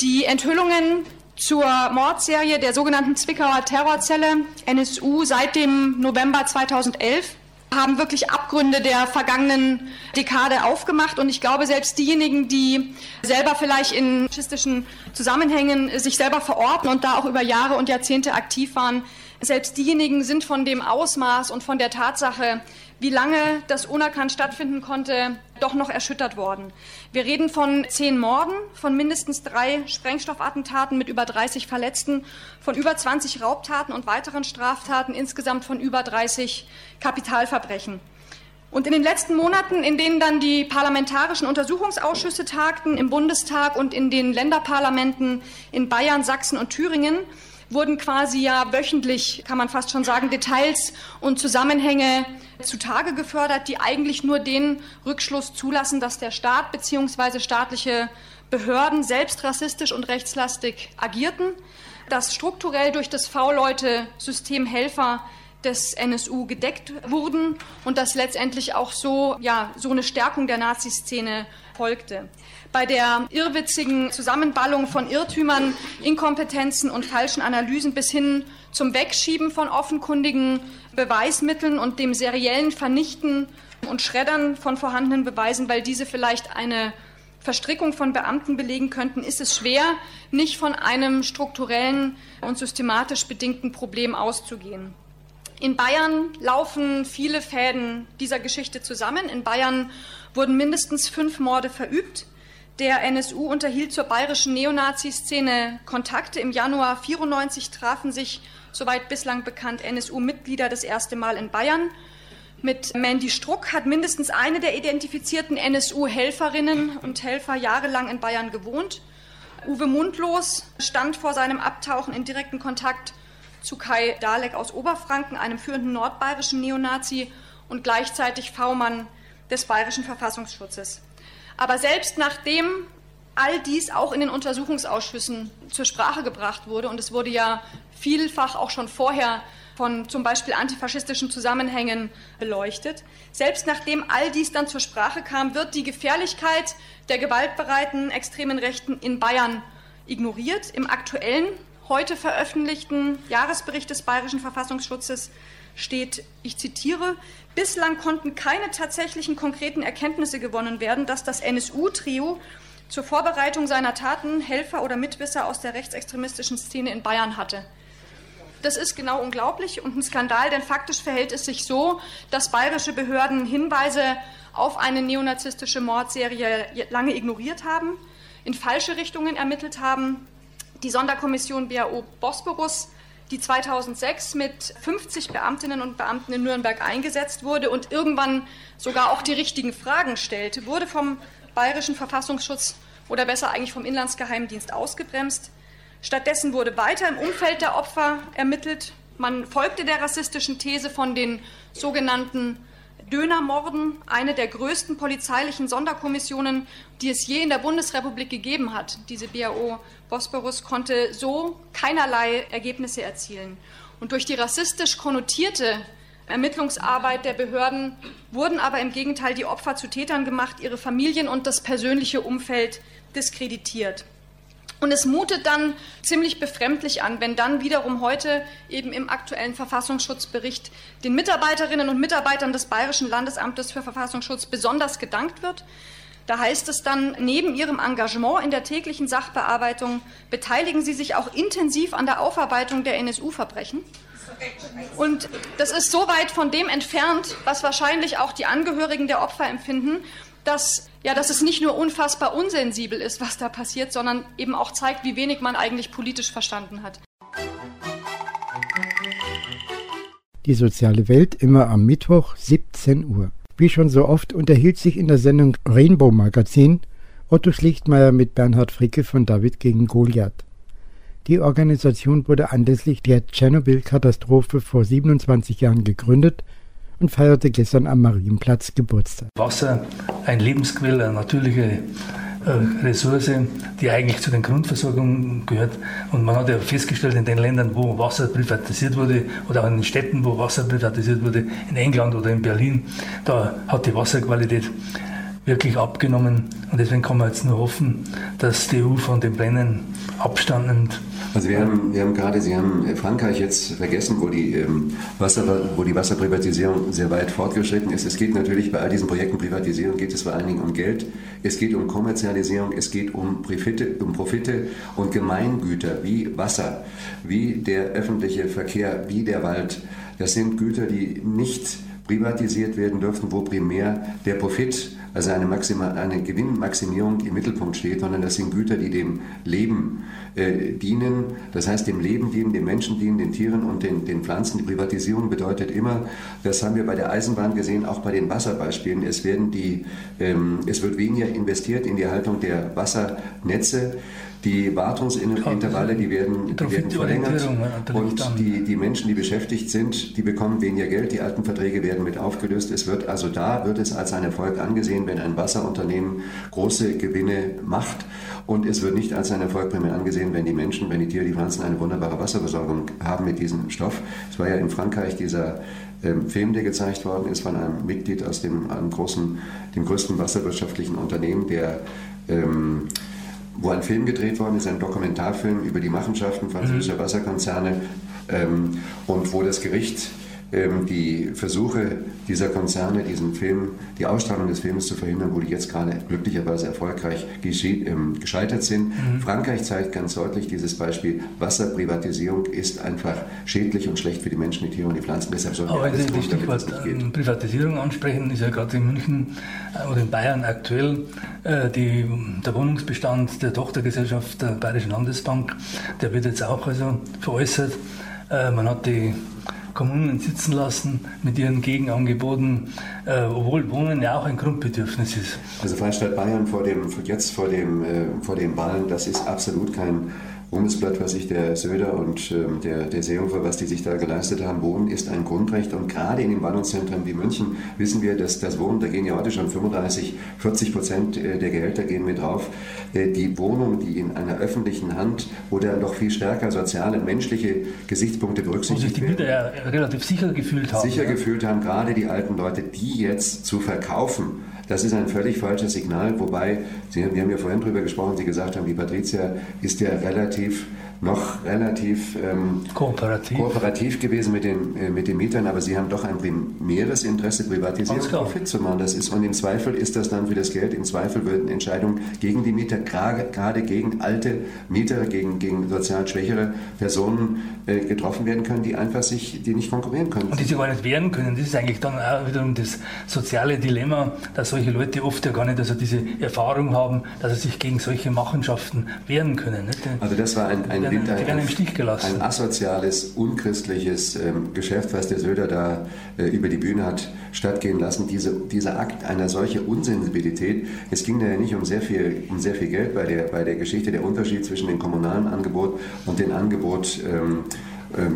Die Enthüllungen zur Mordserie der sogenannten Zwickauer Terrorzelle NSU seit dem November 2011 haben wirklich Abgründe der vergangenen Dekade aufgemacht. Und ich glaube, selbst diejenigen, die selber vielleicht in faschistischen Zusammenhängen sich selber verorten und da auch über Jahre und Jahrzehnte aktiv waren, selbst diejenigen sind von dem Ausmaß und von der Tatsache, wie lange das unerkannt stattfinden konnte, doch noch erschüttert worden. Wir reden von zehn Morden, von mindestens drei Sprengstoffattentaten mit über 30 Verletzten, von über 20 Raubtaten und weiteren Straftaten, insgesamt von über 30 Kapitalverbrechen. Und in den letzten Monaten, in denen dann die parlamentarischen Untersuchungsausschüsse tagten im Bundestag und in den Länderparlamenten in Bayern, Sachsen und Thüringen, wurden quasi ja wöchentlich, kann man fast schon sagen, Details und Zusammenhänge zutage gefördert, die eigentlich nur den Rückschluss zulassen, dass der Staat bzw. staatliche Behörden selbst rassistisch und rechtslastig agierten, dass strukturell durch das V-Leute-System Helfer des NSU gedeckt wurden und dass letztendlich auch so, ja, so eine Stärkung der Naziszene folgte. Bei der irrwitzigen Zusammenballung von Irrtümern, Inkompetenzen und falschen Analysen bis hin zum Wegschieben von offenkundigen Beweismitteln und dem seriellen Vernichten und Schreddern von vorhandenen Beweisen, weil diese vielleicht eine Verstrickung von Beamten belegen könnten, ist es schwer, nicht von einem strukturellen und systematisch bedingten Problem auszugehen. In Bayern laufen viele Fäden dieser Geschichte zusammen. In Bayern wurden mindestens fünf Morde verübt. Der NSU unterhielt zur bayerischen Neonazi-Szene Kontakte. Im Januar 94 trafen sich, soweit bislang bekannt, NSU-Mitglieder das erste Mal in Bayern. Mit Mandy Struck hat mindestens eine der identifizierten NSU-Helferinnen und Helfer jahrelang in Bayern gewohnt. Uwe Mundlos stand vor seinem Abtauchen in direkten Kontakt zu Kai Dalek aus Oberfranken, einem führenden nordbayerischen Neonazi und gleichzeitig V-Mann des bayerischen Verfassungsschutzes. Aber selbst nachdem all dies auch in den Untersuchungsausschüssen zur Sprache gebracht wurde, und es wurde ja vielfach auch schon vorher von zum Beispiel antifaschistischen Zusammenhängen beleuchtet. Selbst nachdem all dies dann zur Sprache kam, wird die Gefährlichkeit der gewaltbereiten extremen Rechten in Bayern ignoriert. Im aktuellen heute veröffentlichten Jahresbericht des Bayerischen Verfassungsschutzes steht, ich zitiere, bislang konnten keine tatsächlichen konkreten Erkenntnisse gewonnen werden, dass das NSU-Trio zur Vorbereitung seiner Taten Helfer oder Mitwisser aus der rechtsextremistischen Szene in Bayern hatte. Das ist genau unglaublich und ein Skandal, denn faktisch verhält es sich so, dass bayerische Behörden Hinweise auf eine neonazistische Mordserie lange ignoriert haben, in falsche Richtungen ermittelt haben die Sonderkommission BAO Bosporus, die 2006 mit 50 Beamtinnen und Beamten in Nürnberg eingesetzt wurde und irgendwann sogar auch die richtigen Fragen stellte, wurde vom Bayerischen Verfassungsschutz oder besser eigentlich vom Inlandsgeheimdienst ausgebremst. Stattdessen wurde weiter im Umfeld der Opfer ermittelt. Man folgte der rassistischen These von den sogenannten Dönermorden, eine der größten polizeilichen Sonderkommissionen, die es je in der Bundesrepublik gegeben hat. Diese BAO Bosporus konnte so keinerlei Ergebnisse erzielen. Und durch die rassistisch konnotierte Ermittlungsarbeit der Behörden wurden aber im Gegenteil die Opfer zu Tätern gemacht, ihre Familien und das persönliche Umfeld diskreditiert. Und es mutet dann ziemlich befremdlich an, wenn dann wiederum heute eben im aktuellen Verfassungsschutzbericht den Mitarbeiterinnen und Mitarbeitern des Bayerischen Landesamtes für Verfassungsschutz besonders gedankt wird. Da heißt es dann, neben ihrem Engagement in der täglichen Sachbearbeitung beteiligen sie sich auch intensiv an der Aufarbeitung der NSU-Verbrechen. Und das ist so weit von dem entfernt, was wahrscheinlich auch die Angehörigen der Opfer empfinden, dass, ja, dass es nicht nur unfassbar unsensibel ist, was da passiert, sondern eben auch zeigt, wie wenig man eigentlich politisch verstanden hat. Die soziale Welt immer am Mittwoch 17 Uhr. Wie schon so oft unterhielt sich in der Sendung Rainbow Magazin Otto Schlichtmeier mit Bernhard Fricke von David gegen Goliath. Die Organisation wurde anlässlich der Tschernobyl-Katastrophe vor 27 Jahren gegründet und feierte gestern am Marienplatz Geburtstag. Wasser, ein Lebensquell, eine natürliche äh, Ressource, die eigentlich zu den Grundversorgungen gehört. Und man hat ja festgestellt, in den Ländern, wo Wasser privatisiert wurde, oder auch in den Städten, wo Wasser privatisiert wurde, in England oder in Berlin, da hat die Wasserqualität wirklich abgenommen. Und deswegen kann man jetzt nur hoffen, dass die EU von den Plänen Abstand nimmt also wir haben, wir haben gerade, Sie haben Frankreich jetzt vergessen, wo die, ähm, Wasser, wo die Wasserprivatisierung sehr weit fortgeschritten ist. Es geht natürlich bei all diesen Projekten Privatisierung geht es vor allen Dingen um Geld. Es geht um Kommerzialisierung, es geht um Profite, um Profite und Gemeingüter wie Wasser, wie der öffentliche Verkehr, wie der Wald. Das sind Güter, die nicht privatisiert werden dürfen, wo primär der Profit also eine, Maxima, eine Gewinnmaximierung im Mittelpunkt steht, sondern das sind Güter, die dem Leben äh, dienen, das heißt dem Leben dienen, dem Menschen dienen, den Tieren und den, den Pflanzen. Die Privatisierung bedeutet immer, das haben wir bei der Eisenbahn gesehen, auch bei den Wasserbeispielen, es, werden die, ähm, es wird weniger investiert in die Erhaltung der Wassernetze. Die Wartungsintervalle, die werden, die werden verlängert und die, die Menschen, die beschäftigt sind, die bekommen weniger Geld. Die alten Verträge werden mit aufgelöst. Es wird also da wird es als ein Erfolg angesehen, wenn ein Wasserunternehmen große Gewinne macht. Und es wird nicht als ein Erfolg primär angesehen, wenn die Menschen, wenn die Tiere, die Pflanzen eine wunderbare Wasserversorgung haben mit diesem Stoff. Es war ja in Frankreich dieser ähm, Film, der gezeigt worden ist von einem Mitglied aus dem, einem großen, dem größten wasserwirtschaftlichen Unternehmen, der ähm, wo ein Film gedreht worden ist, ein Dokumentarfilm über die Machenschaften französischer mhm. Wasserkonzerne ähm, und wo das Gericht die Versuche dieser Konzerne, diesen Film, die Ausstrahlung des Films zu verhindern, wo die jetzt gerade glücklicherweise erfolgreich ähm, gescheitert sind. Mhm. Frankreich zeigt ganz deutlich dieses Beispiel, Wasserprivatisierung ist einfach schädlich und schlecht für die Menschen, die Tiere und die Pflanzen. Deshalb sollten wir alles tun, Stichwort ähm, Privatisierung ansprechen, ist ja gerade in München äh, oder in Bayern aktuell äh, die, der Wohnungsbestand der Tochtergesellschaft der Bayerischen Landesbank, der wird jetzt auch also veräußert. Äh, man hat die Kommunen sitzen lassen mit ihren Gegenangeboten, äh, obwohl Wohnen ja auch ein Grundbedürfnis ist. Also Freistaat Bayern vor dem, jetzt vor, dem, äh, vor den Wahlen, das ist absolut kein Ruhmesblatt, was sich der Söder und ähm, der, der Seehofer, was die sich da geleistet haben, Wohnen ist ein Grundrecht. Und gerade in den Ballungszentren wie München wissen wir, dass das Wohnen, da gehen ja heute schon 35, 40 Prozent äh, der Gehälter gehen mit drauf. Äh, die Wohnung, die in einer öffentlichen Hand oder noch viel stärker soziale, menschliche Gesichtspunkte berücksichtigt werden. Und sich die Mieter ja relativ sicher gefühlt haben. Sicher ja. gefühlt haben, gerade die alten Leute, die jetzt zu verkaufen, das ist ein völlig falsches Signal, wobei, Sie, wir haben ja vorhin darüber gesprochen, Sie gesagt haben, die Patricia ist ja relativ noch relativ ähm, kooperativ. kooperativ. gewesen mit den, äh, mit den Mietern, aber sie haben doch ein primäres Interesse, privatisieren und Profit zu machen. Das ist, und im Zweifel ist das dann für das Geld, im Zweifel würden Entscheidungen gegen die Mieter, gerade, gerade gegen alte Mieter, gegen, gegen sozial schwächere Personen äh, getroffen werden können, die einfach sich, die nicht konkurrieren können. Und die sich gar nicht wehren können. Das ist eigentlich dann auch wiederum das soziale Dilemma, dass solche Leute oft ja gar nicht also diese Erfahrung haben, dass sie sich gegen solche Machenschaften wehren können. Nicht? Also das war ein, ein werden, ein, werden im Stich gelassen. Ein asoziales, unchristliches ähm, Geschäft, was der Söder da äh, über die Bühne hat stattgehen lassen. Diese, dieser Akt einer solchen Unsensibilität, es ging da ja nicht um sehr viel, um sehr viel Geld bei der, bei der Geschichte, der Unterschied zwischen dem kommunalen Angebot und dem Angebot ähm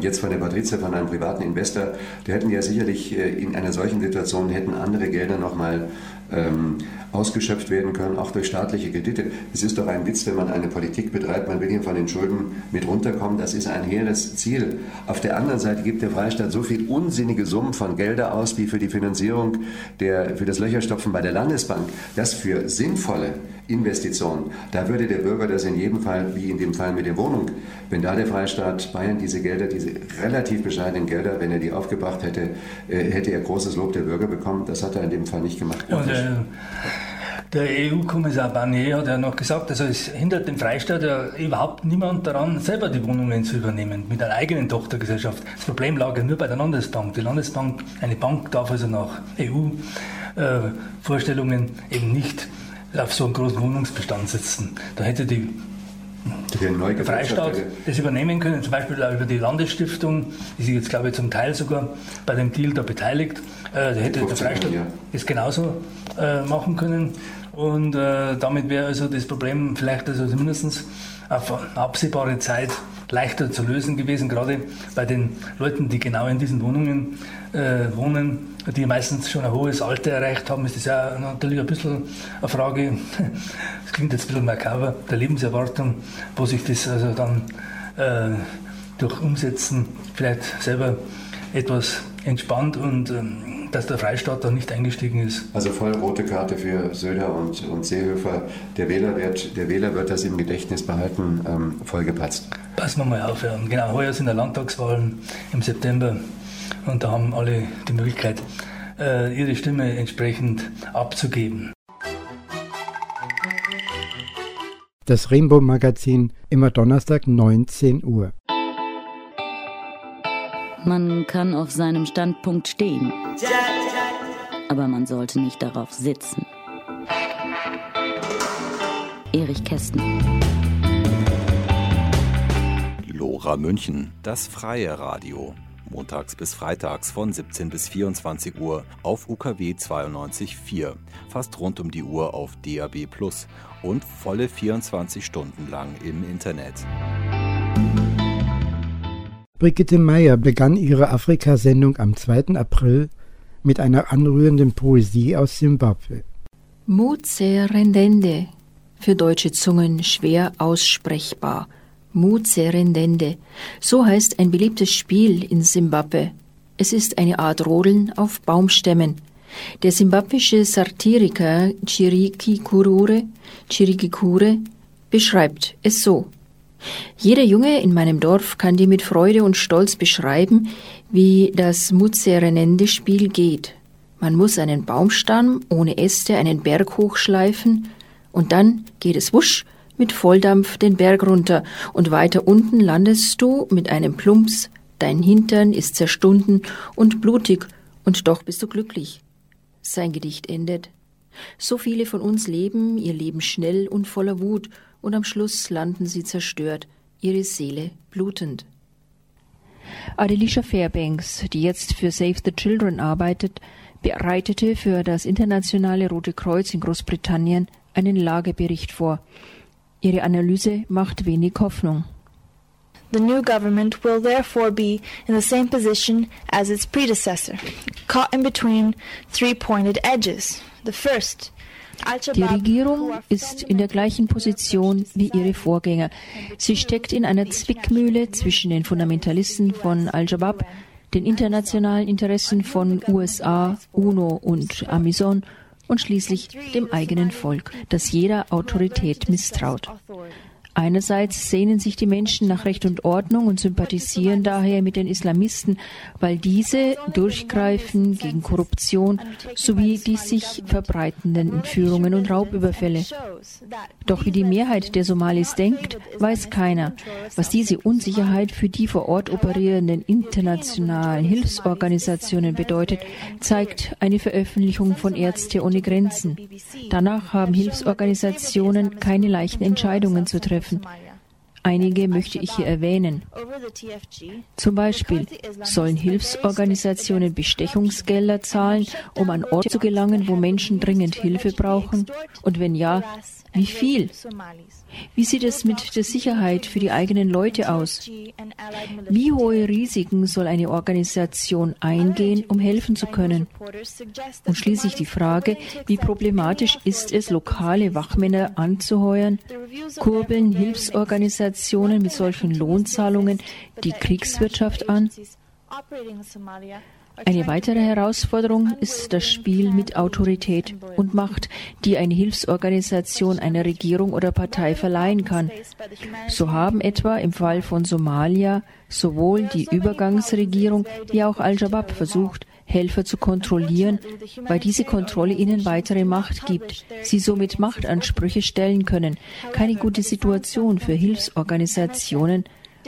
jetzt von der Patrizia, von einem privaten Investor, da hätten ja sicherlich äh, in einer solchen Situation hätten andere Gelder nochmal ähm, ausgeschöpft werden können, auch durch staatliche Kredite. Es ist doch ein Witz, wenn man eine Politik betreibt, man will hier von den Schulden mit runterkommen, das ist ein hehres Ziel. Auf der anderen Seite gibt der Freistaat so viel unsinnige Summen von Gelder aus, wie für die Finanzierung der, für das Löcherstopfen bei der Landesbank, das für sinnvolle Investitionen, da würde der Bürger das in jedem Fall, wie in dem Fall mit der Wohnung, wenn da der Freistaat Bayern diese Gelder, diese relativ bescheidenen Gelder, wenn er die aufgebracht hätte, äh, hätte er großes Lob der Bürger bekommen. Das hat er in dem Fall nicht gemacht. Und, äh, der EU-Kommissar Barnier hat ja noch gesagt, also es hindert den Freistaat ja überhaupt niemand daran, selber die Wohnungen zu übernehmen mit einer eigenen Tochtergesellschaft. Das Problem lag ja nur bei der Landesbank. Die Landesbank, eine Bank darf also nach EU-Vorstellungen äh, eben nicht auf so einem großen Wohnungsbestand sitzen. Da hätte die der Freistaat das übernehmen können, zum Beispiel über die Landesstiftung, die sich jetzt, glaube ich, zum Teil sogar bei dem Deal da beteiligt. Äh, da hätte der Freistaat das genauso äh, machen können. Und äh, damit wäre also das Problem vielleicht also zumindest auf absehbare Zeit leichter zu lösen gewesen, gerade bei den Leuten, die genau in diesen Wohnungen äh, wohnen, die meistens schon ein hohes Alter erreicht haben, ist das ja natürlich ein bisschen eine Frage, das klingt jetzt ein bisschen makaber, der Lebenserwartung, wo sich das also dann äh, durch Umsetzen vielleicht selber etwas entspannt und ähm, dass der Freistaat da nicht eingestiegen ist. Also voll rote Karte für Söder und, und Seehofer. Der Wähler, wird, der Wähler wird das im Gedächtnis behalten, ähm, vollgepatzt. Passen wir mal auf. Ja. Genau, heuer sind ja Landtagswahlen im September und da haben alle die Möglichkeit, äh, ihre Stimme entsprechend abzugeben. Das Rainbow Magazin immer Donnerstag 19 Uhr. Man kann auf seinem Standpunkt stehen, aber man sollte nicht darauf sitzen. Erich Kästen. Lora München, das freie Radio. montags bis freitags von 17 bis 24 Uhr auf UKW 92.4, fast rund um die Uhr auf DAB Plus und volle 24 Stunden lang im Internet. Brigitte Meyer begann ihre Afrika-Sendung am 2. April mit einer anrührenden Poesie aus Simbabwe. Muzerendende, für deutsche Zungen schwer aussprechbar. Muzerendende, so heißt ein beliebtes Spiel in Simbabwe. Es ist eine Art Rodeln auf Baumstämmen. Der simbabwische Satiriker Chiriki Kurure, Chiriki Kure beschreibt es so. Jeder Junge in meinem Dorf kann dir mit Freude und Stolz beschreiben, wie das Mutserenende-Spiel geht. Man muss einen Baumstamm ohne Äste einen Berg hochschleifen und dann geht es wusch mit Volldampf den Berg runter und weiter unten landest du mit einem Plumps, dein Hintern ist zerstunden und blutig und doch bist du glücklich. Sein Gedicht endet. So viele von uns leben ihr Leben schnell und voller Wut und am Schluss landen sie zerstört, ihre Seele blutend. Adelisha Fairbanks, die jetzt für Save the Children arbeitet, bereitete für das Internationale Rote Kreuz in Großbritannien einen Lagebericht vor. Ihre Analyse macht wenig Hoffnung. The new government will therefore be in the same position as its predecessor, caught in between three pointed edges. The first, die Regierung ist in der gleichen Position wie ihre Vorgänger. Sie steckt in einer Zwickmühle zwischen den Fundamentalisten von Al-Shabaab, den internationalen Interessen von USA, UNO und Amazon und schließlich dem eigenen Volk, das jeder Autorität misstraut. Einerseits sehnen sich die Menschen nach Recht und Ordnung und sympathisieren daher mit den Islamisten, weil diese durchgreifen gegen Korruption sowie die sich verbreitenden Entführungen und Raubüberfälle. Doch wie die Mehrheit der Somalis denkt, weiß keiner, was diese Unsicherheit für die vor Ort operierenden internationalen Hilfsorganisationen bedeutet, zeigt eine Veröffentlichung von Ärzte ohne Grenzen. Danach haben Hilfsorganisationen keine leichten Entscheidungen zu treffen treffen. Einige möchte ich hier erwähnen. Zum Beispiel sollen Hilfsorganisationen Bestechungsgelder zahlen, um an Orte zu gelangen, wo Menschen dringend Hilfe brauchen? Und wenn ja, wie viel? Wie sieht es mit der Sicherheit für die eigenen Leute aus? Wie hohe Risiken soll eine Organisation eingehen, um helfen zu können? Und schließlich die Frage, wie problematisch ist es, lokale Wachmänner anzuheuern? Kurbeln Hilfsorganisationen mit solchen Lohnzahlungen die Kriegswirtschaft an? Eine weitere Herausforderung ist das Spiel mit Autorität und Macht, die eine Hilfsorganisation einer Regierung oder Partei verleihen kann. So haben etwa im Fall von Somalia sowohl die Übergangsregierung wie auch Al-Shabaab versucht, Helfer zu kontrollieren, weil diese Kontrolle ihnen weitere Macht gibt, sie somit Machtansprüche stellen können. Keine gute Situation für Hilfsorganisationen,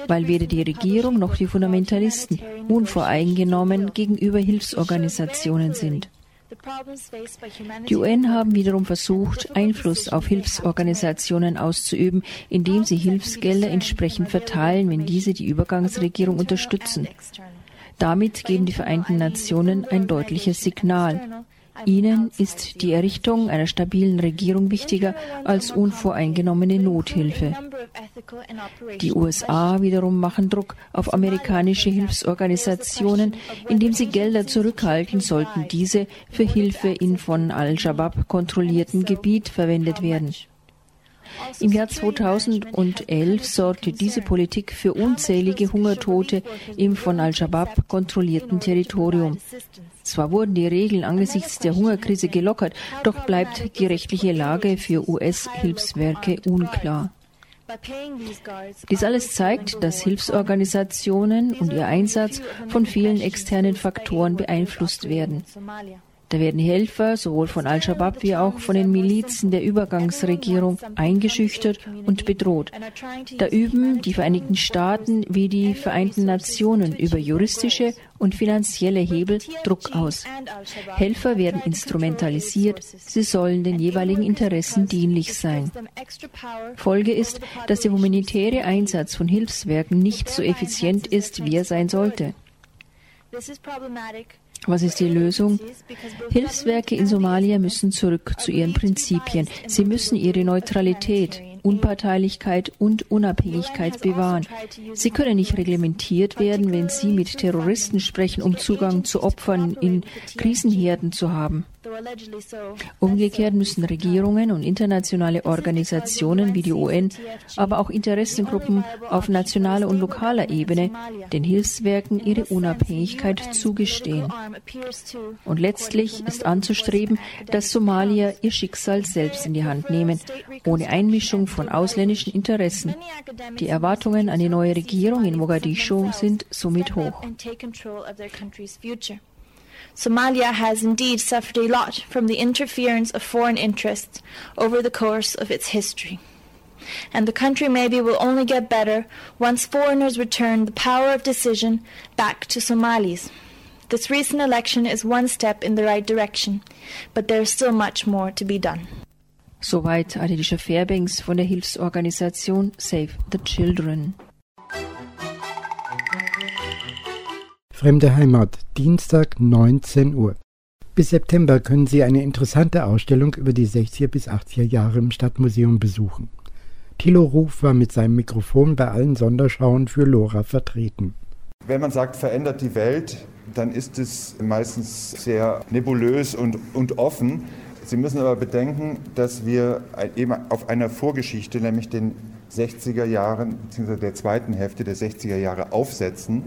weil weder die Regierung noch die Fundamentalisten unvoreingenommen gegenüber Hilfsorganisationen sind. Die UN haben wiederum versucht, Einfluss auf Hilfsorganisationen auszuüben, indem sie Hilfsgelder entsprechend verteilen, wenn diese die Übergangsregierung unterstützen. Damit geben die Vereinten Nationen ein deutliches Signal. Ihnen ist die Errichtung einer stabilen Regierung wichtiger als unvoreingenommene Nothilfe. Die USA wiederum machen Druck auf amerikanische Hilfsorganisationen, indem sie Gelder zurückhalten, sollten diese für Hilfe in von Al-Shabaab kontrollierten Gebiet verwendet werden. Im Jahr 2011 sorgte diese Politik für unzählige Hungertote im von Al-Shabaab kontrollierten Territorium. Zwar wurden die Regeln angesichts der Hungerkrise gelockert, doch bleibt die rechtliche Lage für US-Hilfswerke unklar. Dies alles zeigt, dass Hilfsorganisationen und ihr Einsatz von vielen externen Faktoren beeinflusst werden. Da werden Helfer sowohl von Al-Shabaab wie auch von den Milizen der Übergangsregierung eingeschüchtert und bedroht. Da üben die Vereinigten Staaten wie die Vereinten Nationen über juristische und finanzielle Hebel Druck aus. Helfer werden instrumentalisiert, sie sollen den jeweiligen Interessen dienlich sein. Folge ist, dass der humanitäre Einsatz von Hilfswerken nicht so effizient ist, wie er sein sollte. Was ist die Lösung? Hilfswerke in Somalia müssen zurück zu ihren Prinzipien. Sie müssen ihre Neutralität, Unparteilichkeit und Unabhängigkeit bewahren. Sie können nicht reglementiert werden, wenn sie mit Terroristen sprechen, um Zugang zu Opfern in Krisenherden zu haben. Umgekehrt müssen Regierungen und internationale Organisationen wie die UN, aber auch Interessengruppen auf nationaler und lokaler Ebene den Hilfswerken ihre Unabhängigkeit zugestehen. Und letztlich ist anzustreben, dass Somalier ihr Schicksal selbst in die Hand nehmen, ohne Einmischung von ausländischen Interessen. Die Erwartungen an die neue Regierung in Mogadischu sind somit hoch. Somalia has indeed suffered a lot from the interference of foreign interests over the course of its history. And the country maybe will only get better once foreigners return the power of decision back to Somalis. This recent election is one step in the right direction, but there is still much more to be done. Soweit Adelicia Fairbanks von der Hilfsorganisation Save the Children. Fremde Heimat, Dienstag 19 Uhr. Bis September können Sie eine interessante Ausstellung über die 60er bis 80er Jahre im Stadtmuseum besuchen. Thilo Ruf war mit seinem Mikrofon bei allen Sonderschauen für Lora vertreten. Wenn man sagt, verändert die Welt, dann ist es meistens sehr nebulös und, und offen. Sie müssen aber bedenken, dass wir eben auf einer Vorgeschichte, nämlich den 60er Jahren bzw. der zweiten Hälfte der 60er Jahre aufsetzen,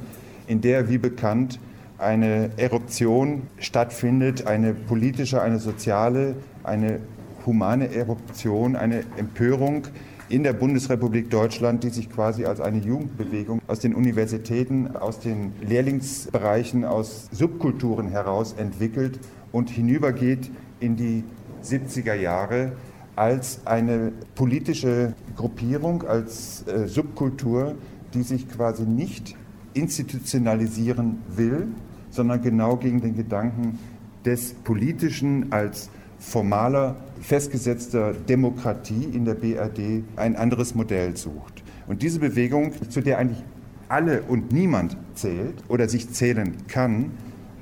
in der, wie bekannt, eine Eruption stattfindet, eine politische, eine soziale, eine humane Eruption, eine Empörung in der Bundesrepublik Deutschland, die sich quasi als eine Jugendbewegung aus den Universitäten, aus den Lehrlingsbereichen, aus Subkulturen heraus entwickelt und hinübergeht in die 70er Jahre als eine politische Gruppierung, als äh, Subkultur, die sich quasi nicht institutionalisieren will, sondern genau gegen den Gedanken des Politischen als formaler, festgesetzter Demokratie in der BRD ein anderes Modell sucht. Und diese Bewegung, zu der eigentlich alle und niemand zählt oder sich zählen kann,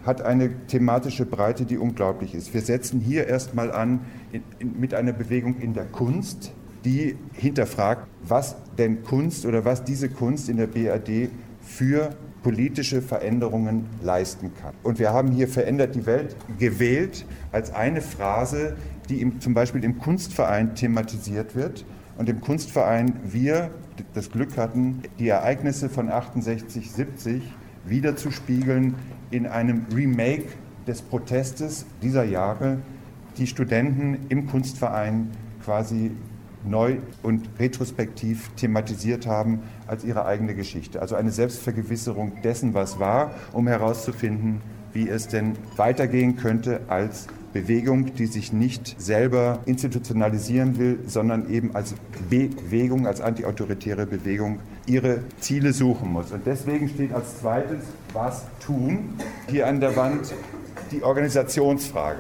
hat eine thematische Breite, die unglaublich ist. Wir setzen hier erstmal an in, in, mit einer Bewegung in der Kunst, die hinterfragt, was denn Kunst oder was diese Kunst in der BRD für politische Veränderungen leisten kann. Und wir haben hier Verändert die Welt gewählt als eine Phrase, die im, zum Beispiel im Kunstverein thematisiert wird. Und im Kunstverein wir das Glück hatten, die Ereignisse von 68, 70 wiederzuspiegeln in einem Remake des Protestes dieser Jahre, die Studenten im Kunstverein quasi neu und retrospektiv thematisiert haben als ihre eigene Geschichte. Also eine Selbstvergewisserung dessen, was war, um herauszufinden, wie es denn weitergehen könnte als Bewegung, die sich nicht selber institutionalisieren will, sondern eben als Bewegung, als antiautoritäre Bewegung ihre Ziele suchen muss. Und deswegen steht als zweites, was tun, hier an der Wand die Organisationsfrage.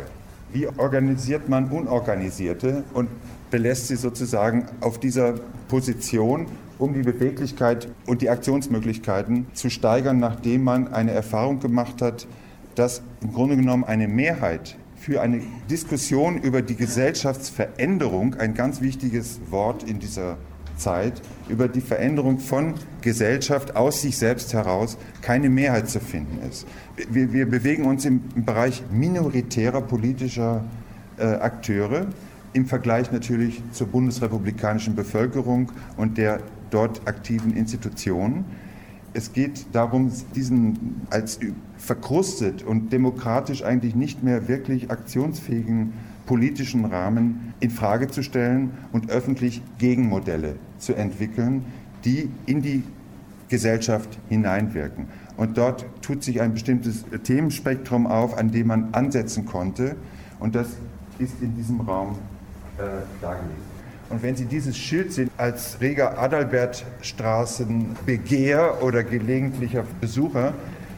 Wie organisiert man Unorganisierte? Und belässt sie sozusagen auf dieser Position, um die Beweglichkeit und die Aktionsmöglichkeiten zu steigern, nachdem man eine Erfahrung gemacht hat, dass im Grunde genommen eine Mehrheit für eine Diskussion über die Gesellschaftsveränderung, ein ganz wichtiges Wort in dieser Zeit, über die Veränderung von Gesellschaft aus sich selbst heraus keine Mehrheit zu finden ist. Wir, wir bewegen uns im, Bereich minoritärer politischer äh, Akteure im Vergleich natürlich zur bundesrepublikanischen Bevölkerung und der dort aktiven Institutionen. Es geht darum, diesen als verkrustet und demokratisch eigentlich nicht mehr wirklich aktionsfähigen politischen Rahmen in Frage zu stellen und öffentlich Gegenmodelle zu entwickeln, die in die Gesellschaft hineinwirken. Und dort tut sich ein bestimmtes Themenspektrum auf, an dem man ansetzen konnte. Und das ist in diesem Raum dargelegt. Und wenn Sie dieses Schild sehen als reger Adalbertstraßenbegehr oder gelegentlicher Besucher,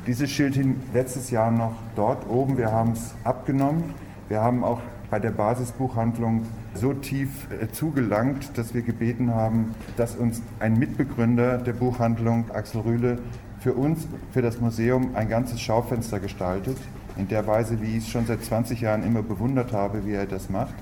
dieses Schild hing letztes Jahr noch dort oben. Wir haben es abgenommen. Wir haben auch bei der Basisbuchhandlung so tief äh, zugelangt, dass wir gebeten haben, dass uns ein Mitbegründer der Buchhandlung, Axel Rühle, für uns, für das Museum, ein ganzes Schaufenster gestaltet, in der Weise, wie ich es schon seit 20 Jahren immer bewundert habe, wie er das macht,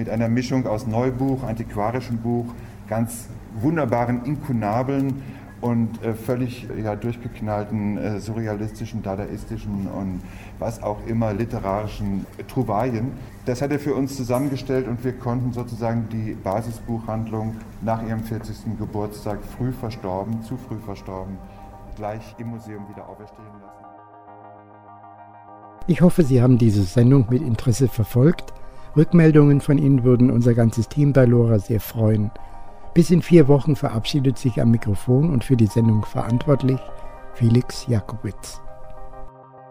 mit einer Mischung aus Neubuch, antiquarischem Buch, ganz wunderbaren Inkunabeln und äh, völlig ja, durchgeknallten äh, surrealistischen, dadaistischen und was auch immer literarischen Trouvaillen. Das hat er für uns zusammengestellt und wir konnten sozusagen die Basisbuchhandlung nach ihrem 40. Geburtstag früh verstorben, zu früh verstorben, gleich im Museum wieder auferstehen lassen. Ich hoffe, Sie haben diese Sendung mit Interesse verfolgt. Rückmeldungen von Ihnen würden unser ganzes Team bei Lora sehr freuen. Bis in vier Wochen verabschiedet sich am Mikrofon und für die Sendung verantwortlich Felix Jakowitz.